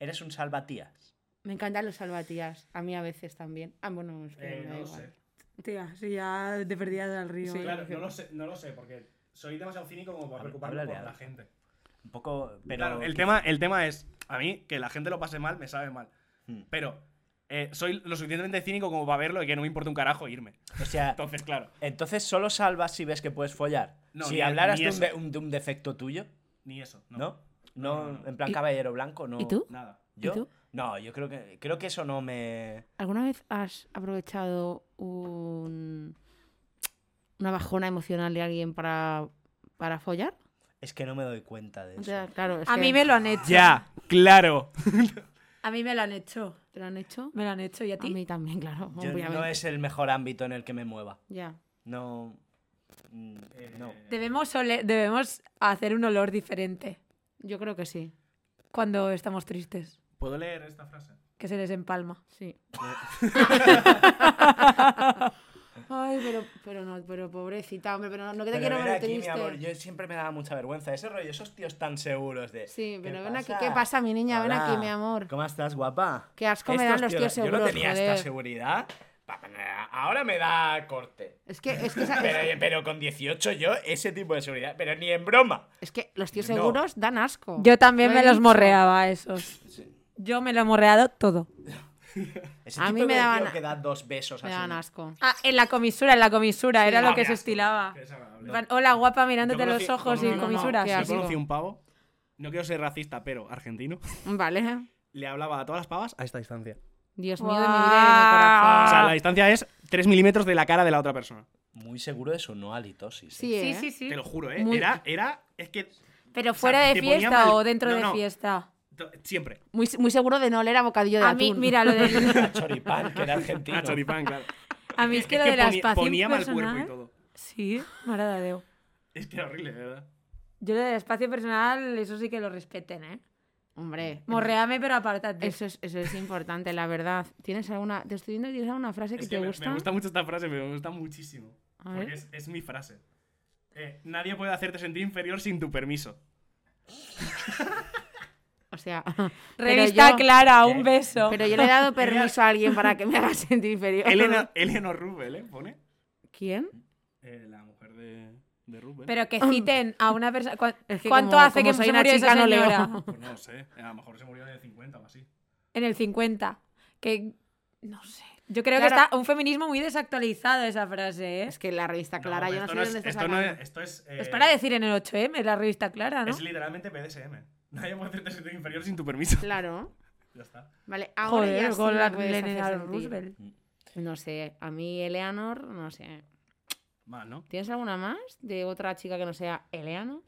Eres un salvatías. Me encantan los salvatías. A mí a veces también. Ah, bueno, es que Eh, no lo igual. sé. Tía, si ya te perdías al río. Sí. Claro, no lo sé, no lo sé, porque soy demasiado cínico como para preocuparme por la gente. Un poco... Pero Claro, el tema, el tema es, a mí, que la gente lo pase mal, me sabe mal. Hmm. Pero eh, soy lo suficientemente cínico como para verlo y que no me importa un carajo irme. O sea, Entonces, claro, entonces solo salvas si ves que puedes follar. No, si ni- hablaras ni de un, de, un- de un defecto tuyo, ni eso. No. ¿no? No, No, no, no. en plan ¿Y- caballero blanco, no. ¿Y tú? Nada. ¿Yo? ¿Y tú? No, yo creo que creo que eso no me. ¿Alguna vez has aprovechado un... una bajona emocional de alguien para, para follar? Es que no me doy cuenta de O eso. sea, claro, es A que- mí me lo han hecho. Ya, claro. A mí me lo han hecho. ¿Te lo han hecho? Me lo han hecho. ¿Y a A ti? mí también, claro. Yo- obviamente. no es el mejor ámbito en el que me mueva. Ya. No. mm, No. Eh, Debemos, ole- debemos hacer un olor diferente Yo creo que sí. cuando estamos tristes. ¿Puedo leer esta frase? Que se les empalma. Sí. Ay, pero, pero no, pero pobrecita, hombre, pero no, no que te Pero quiero ver aquí, mi triste. amor, yo siempre me daba mucha vergüenza. Ese rollo, esos tíos tan seguros de. Sí, ¿qué pero ven aquí? ¿qué pasa, mi niña? Ven aquí, mi amor. ¿Cómo estás, guapa? Qué asco me dan los tíos Yo no seguros, tenía joder. esta seguridad. Ahora me da corte. Es que, es que, esa- Pero, con 18 yo, ese tipo de seguridad. Pero ni en broma. es que los tíos No. seguros dan asco. Yo también me los morreaba esos. Yo me lo he morreado todo. Ese A tipo mí de me tío daban- que da dos besos Me así. dan asco. Ah, en la comisura, en la comisura. Sí. Era Ah, lo que qué se estilaba. Hola, guapa, mirándote los ojos no, y no, no, no, comisuras. qué Yo conocí un pavo, no quiero ser racista, pero argentino, Vale. le hablaba a todas las pavas a esta distancia. Dios mío de mi vida y de mi O sea, corazón. la distancia es 3 milímetros de la cara de la otra persona. Muy seguro de su no halitosis. ¿eh? Sí, Sí, ¿eh? sí, sí. Te lo juro, ¿eh? Muy- Era, era, es que Pero fuera de fiesta mal- o dentro No, de no. fiesta. Siempre. Muy, muy seguro de no oler a bocadillo de A mí, atún. mira, lo del... A Choripán, que era argentino. A choripán, claro. A mí es que lo del ponía, espacio ponía mal cuerpo y personal... todo. Sí, mare de Déu. Es que era horrible, de verdad. Yo lo del espacio personal, eso sí que lo respeten, ¿eh? Hombre. Morreame, pero apártate. Eso es, eso es importante, la verdad. ¿Tienes alguna, te estoy viendo, ¿tienes alguna frase que Es te que me, gusta? me gusta mucho esta frase, me gusta muchísimo. A ver. Porque es, es mi frase. Eh, nadie puede hacerte sentir inferior sin tu permiso. O sea, Revista yo- Clara, ¿Qué? un beso. pero yo le he dado permiso a alguien para que me haga sentir inferior. Elena, Eleanor Rubel, ¿eh? Pone. ¿Quién? Eh, la mujer de, de Rubel. Pero que citen a una persona... ¿cuán- Es que ¿Cuánto como- hace como que soy se una murió chica, esa no señora? Pues no lo sé. A lo mejor se murió en el 50 o así. En el 50. Que... No sé. Yo creo Claro. que está un feminismo muy desactualizado esa frase, ¿eh? Es que la revista Clara, yo no sé esto dónde está es, esto no es, esto es, eh, Es para decir en el 8M, la revista Clara, ¿no? Es literalmente BDSM. Nadie puede hacerte sentir inferior sin tu permiso. Claro. Ya está. Vale, ahora ya Joder, sí con la Eleanor sentir. Roosevelt. No sé, a mí Eleanor, no sé. Mal, ¿no? ¿Tienes alguna más de otra chica que no sea Eleanor?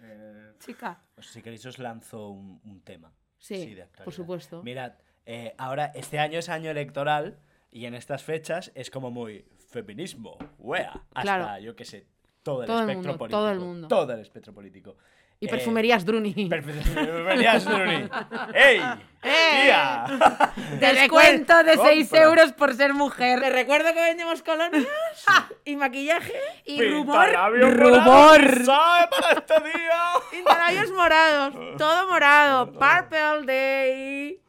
Eh, Chica. Pues si queréis os lanzo un, un tema. Sí, de actualidad. por supuesto. Mirad, eh, ahora este año es año electoral y en estas fechas es como muy feminismo, wea, hasta Claro. yo qué sé, todo el Todo el espectro mundo, político. todo el mundo. Todo el espectro político. Y Eh, perfumerías Druni. Perfumerías Druni. ¡Ey! ¡Tía! Descuento de 6 Compra. euros por ser Te mujer. recuerdo que vendemos colonias y maquillaje Y rumor. Rumor. ¿Sabe para este día? y labios morados. Todo morado. Purple Day.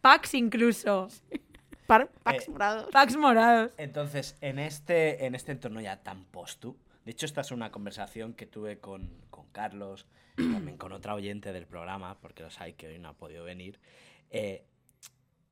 Packs incluso. Par- packs Eh, morados. Packs morados. Entonces, en este, en este entorno ya tan postu, de hecho esta es una conversación que tuve con, con Carlos también con otra oyente del programa, porque los hay que hoy no ha podido venir, eh,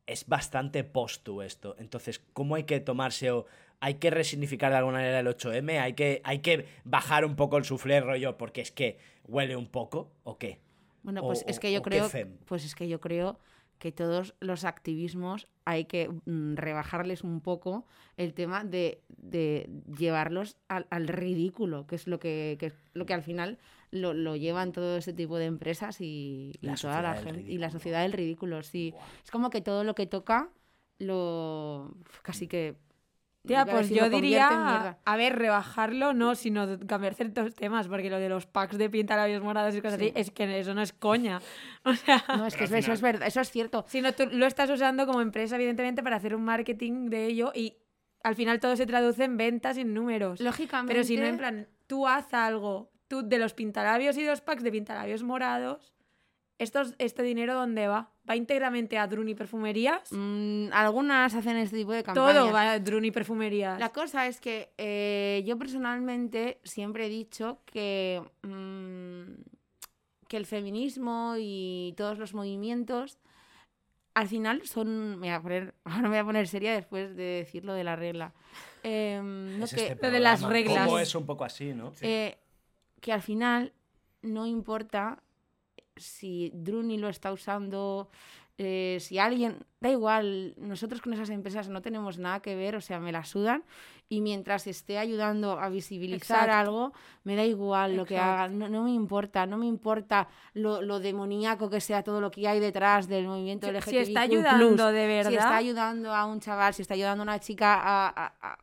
es bastante postu esto. Entonces, ¿cómo hay que tomarse o hay que resignificar de alguna manera el 8M? ¿Hay que, hay que bajar un poco el suflé rollo porque es que huele un poco o qué? Bueno, O- pues es que yo creo, pues es que yo creo que todos los activismos hay que mm, rebajarles un poco el tema de, de llevarlos al, al ridículo, que es lo que, que es lo que al final lo, lo llevan todo ese tipo de empresas y, y La toda la gente y la ridículo. sociedad del ridículo, sí. Es como que todo lo que toca lo casi que Tía, iba a pues yo diría, a ver, rebajarlo, no, sino de- cambiar ciertos temas, porque lo de los packs de pintalabios morados y cosas Sí. así, es que eso no es coña. O sea, No, es que eso, eso es verdad, eso es cierto. sino tú lo estás usando como empresa, evidentemente, para hacer un marketing de ello y al final todo se traduce en ventas y en números. Lógicamente. Pero si no, en plan, tú haz algo, tú de los pintalabios y los packs de pintalabios morados, estos, ¿este dinero dónde va? ¿Va íntegramente a Druni Perfumerías? mm, algunas hacen este tipo de campañas. Todo va a Druni Perfumerías. La cosa es que eh, yo personalmente siempre he dicho que, mm, que el feminismo y todos los movimientos al final son. Me voy a poner, ahora me voy a poner seria después de decir lo de la regla. Em, no Es que, este lo de las reglas. Como es un poco así, ¿no? eh, que al final no importa si Druni lo está usando, eh, si alguien, da igual, nosotros con esas empresas no tenemos nada que ver, o sea, me la sudan y mientras esté ayudando a visibilizar Exacto. algo, me da igual lo que hagan, no, no me importa, no me importa lo, lo demoníaco que sea todo lo que hay detrás del movimiento LGTBIQ+. si está ayudando de verdad. Si está ayudando a un chaval, si está ayudando a una chica a, a- a-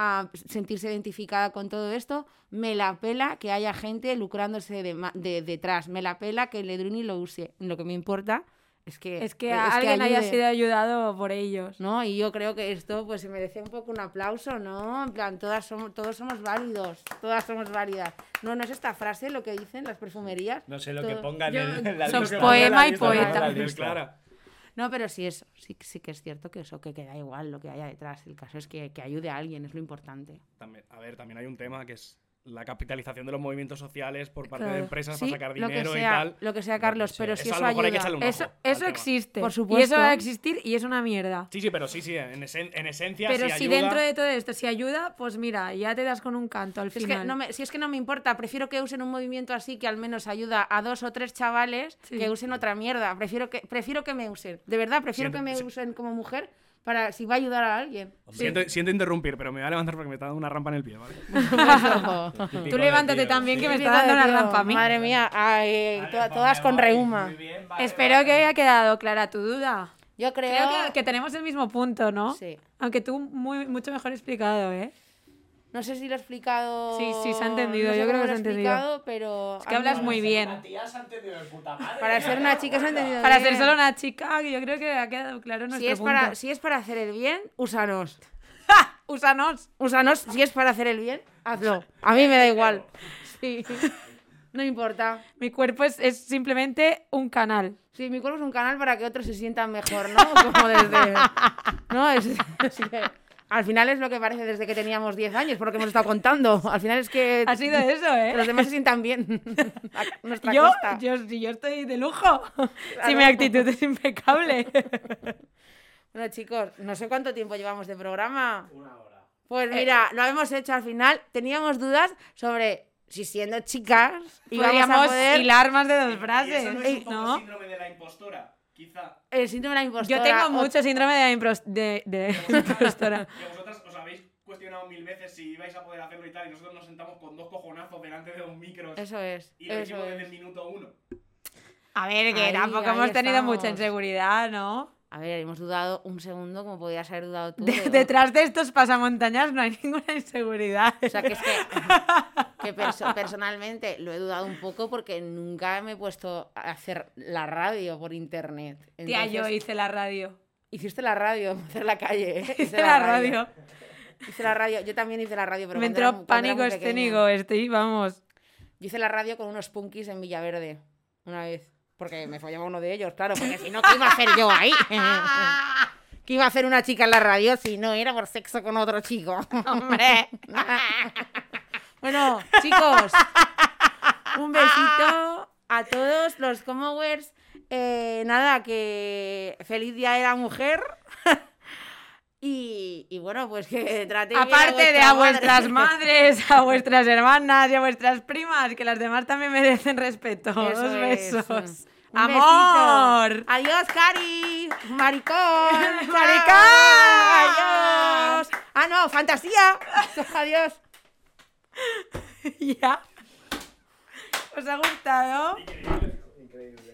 a sentirse identificada con todo esto, me la pela que haya gente lucrándose de, de- detrás, me la pela que Ledruni lo use. Lo que me importa es que, es que es alguien haya ayude, sido ayudado por ellos. ¿no? Y yo creo que esto pues se merece un poco un aplauso, ¿no? En plan, todas somos, todos somos válidos, todas somos válidas. No, no es esta frase lo que dicen las perfumerías. No sé lo que Todo- pongan Yo- en, la sos lista. poema y poeta. No, pero sí eso, sí, sí que es cierto que eso, que queda igual lo que haya detrás. El caso es que, que ayude a alguien, es lo importante. También- a ver, también hay un tema que es la capitalización de los movimientos sociales por parte de Claro. empresas Sí, para sacar lo que dinero y sea, tal. lo que sea, Carlos, sea. pero Eso si a eso lo mejor hay que ayuda. un Eso, ojo existe. Por Y eso supuesto. va a existir y es una mierda. Sí, sí, pero sí, sí, en, esen- en esencia Pero si si ayuda- dentro de todo esto, si ayuda, pues mira, ya te das con un canto al Si es, final. que no me, si es que no me importa, prefiero que usen un movimiento así que al menos ayuda a dos o tres chavales Sí. que usen otra mierda. Prefiero que, prefiero que me usen. De verdad, prefiero Siento- que me sí. usen como mujer para si va a ayudar a alguien. Siento, siento interrumpir, pero me voy a levantar porque me está dando una rampa en el pie, ¿vale? Tú levántate tío, también sí. que me está dando de una rampa a mí. Madre mía, ay, Vale, to- pues todas con voy. reuma. Muy bien, vale, Espero vale. que haya quedado clara tu duda. Yo creo, Creo que, que tenemos el mismo punto, ¿no? Sí. Aunque tú muy, mucho mejor explicado, ¿eh? No sé si lo he explicado. Sí, sí, se ha entendido, no sé yo creo que se ha entendido. explicado, pero. Es que hablas muy bien. La tía se ha entendido de puta madre. Para ser una chica se ha entendido Para bien. ser solo una chica, que yo creo que ha quedado claro nuestro si es, punto. para, si es para hacer el bien, úsanos. Úsanos. Úsanos, si es para hacer el bien, hazlo. A mí me da igual. Sí. No importa. Mi cuerpo es, es simplemente un canal. Sí, mi cuerpo es un canal para que otros se sientan mejor, ¿no? Como desde. No, es. es que al final es lo que parece desde que teníamos 10 años, por lo que hemos estado contando. Al final es que. Ha sido eso, que los ¿eh? demás se sientan bien. A nuestra Yo, costa. yo, si yo estoy de lujo. Si mi actitud es impecable. Bueno, chicos, no sé cuánto tiempo llevamos de programa. Una hora. Pues mira, lo hemos hecho al final. Teníamos dudas sobre si siendo chicas íbamos a Podríamos poder. hilar más de dos Y frases, eso no es un poco ¿no? síndrome de la impostora, quizá. El síndrome de la impostora. Yo tengo o- mucho síndrome de, impros- de, de impostora. Que vosotras os habéis cuestionado mil veces si ibais a poder hacerlo y tal, y nosotros nos sentamos con dos cojonazos delante de dos micros Eso es. y lo Eso hicimos desde el minuto uno. A ver, que Ahí, tampoco ahí hemos tenido estamos. mucha inseguridad, ¿no? A ver, hemos dudado un segundo como podías haber dudado tú. De- de- detrás de estos pasamontañas no hay ninguna inseguridad. O sea, que es que, que perso- personalmente lo he dudado un poco porque nunca me he puesto a hacer la radio por internet. Tía, yo hice la radio. Hiciste la radio, hacer la calle. ¿eh? Hice la radio. Hice la radio. Yo también hice la radio, pero Me entró era pánico escénico, estoy, vamos. Yo hice la radio con unos punkis en Villaverde una vez. Porque me follaba uno de ellos, claro, porque si no, ¿qué iba a hacer yo ahí? ¿Qué iba a hacer una chica en la radio si no era por sexo con otro chico? Hombre. bueno, chicos, un besito a todos los Commonwealths. Eh, nada, que feliz día de la mujer. Y, y bueno, pues que trate bien Aparte de a madre. vuestras madres, a vuestras hermanas y a vuestras primas, que las demás también merecen respeto. Eso Dos es. besos. Un ¡Amor! besito. Adiós, Cari. Maricón. Maricón. Adiós. Ah, no, fantasía. Adiós. ya. ¿Os ha gustado? Increíble.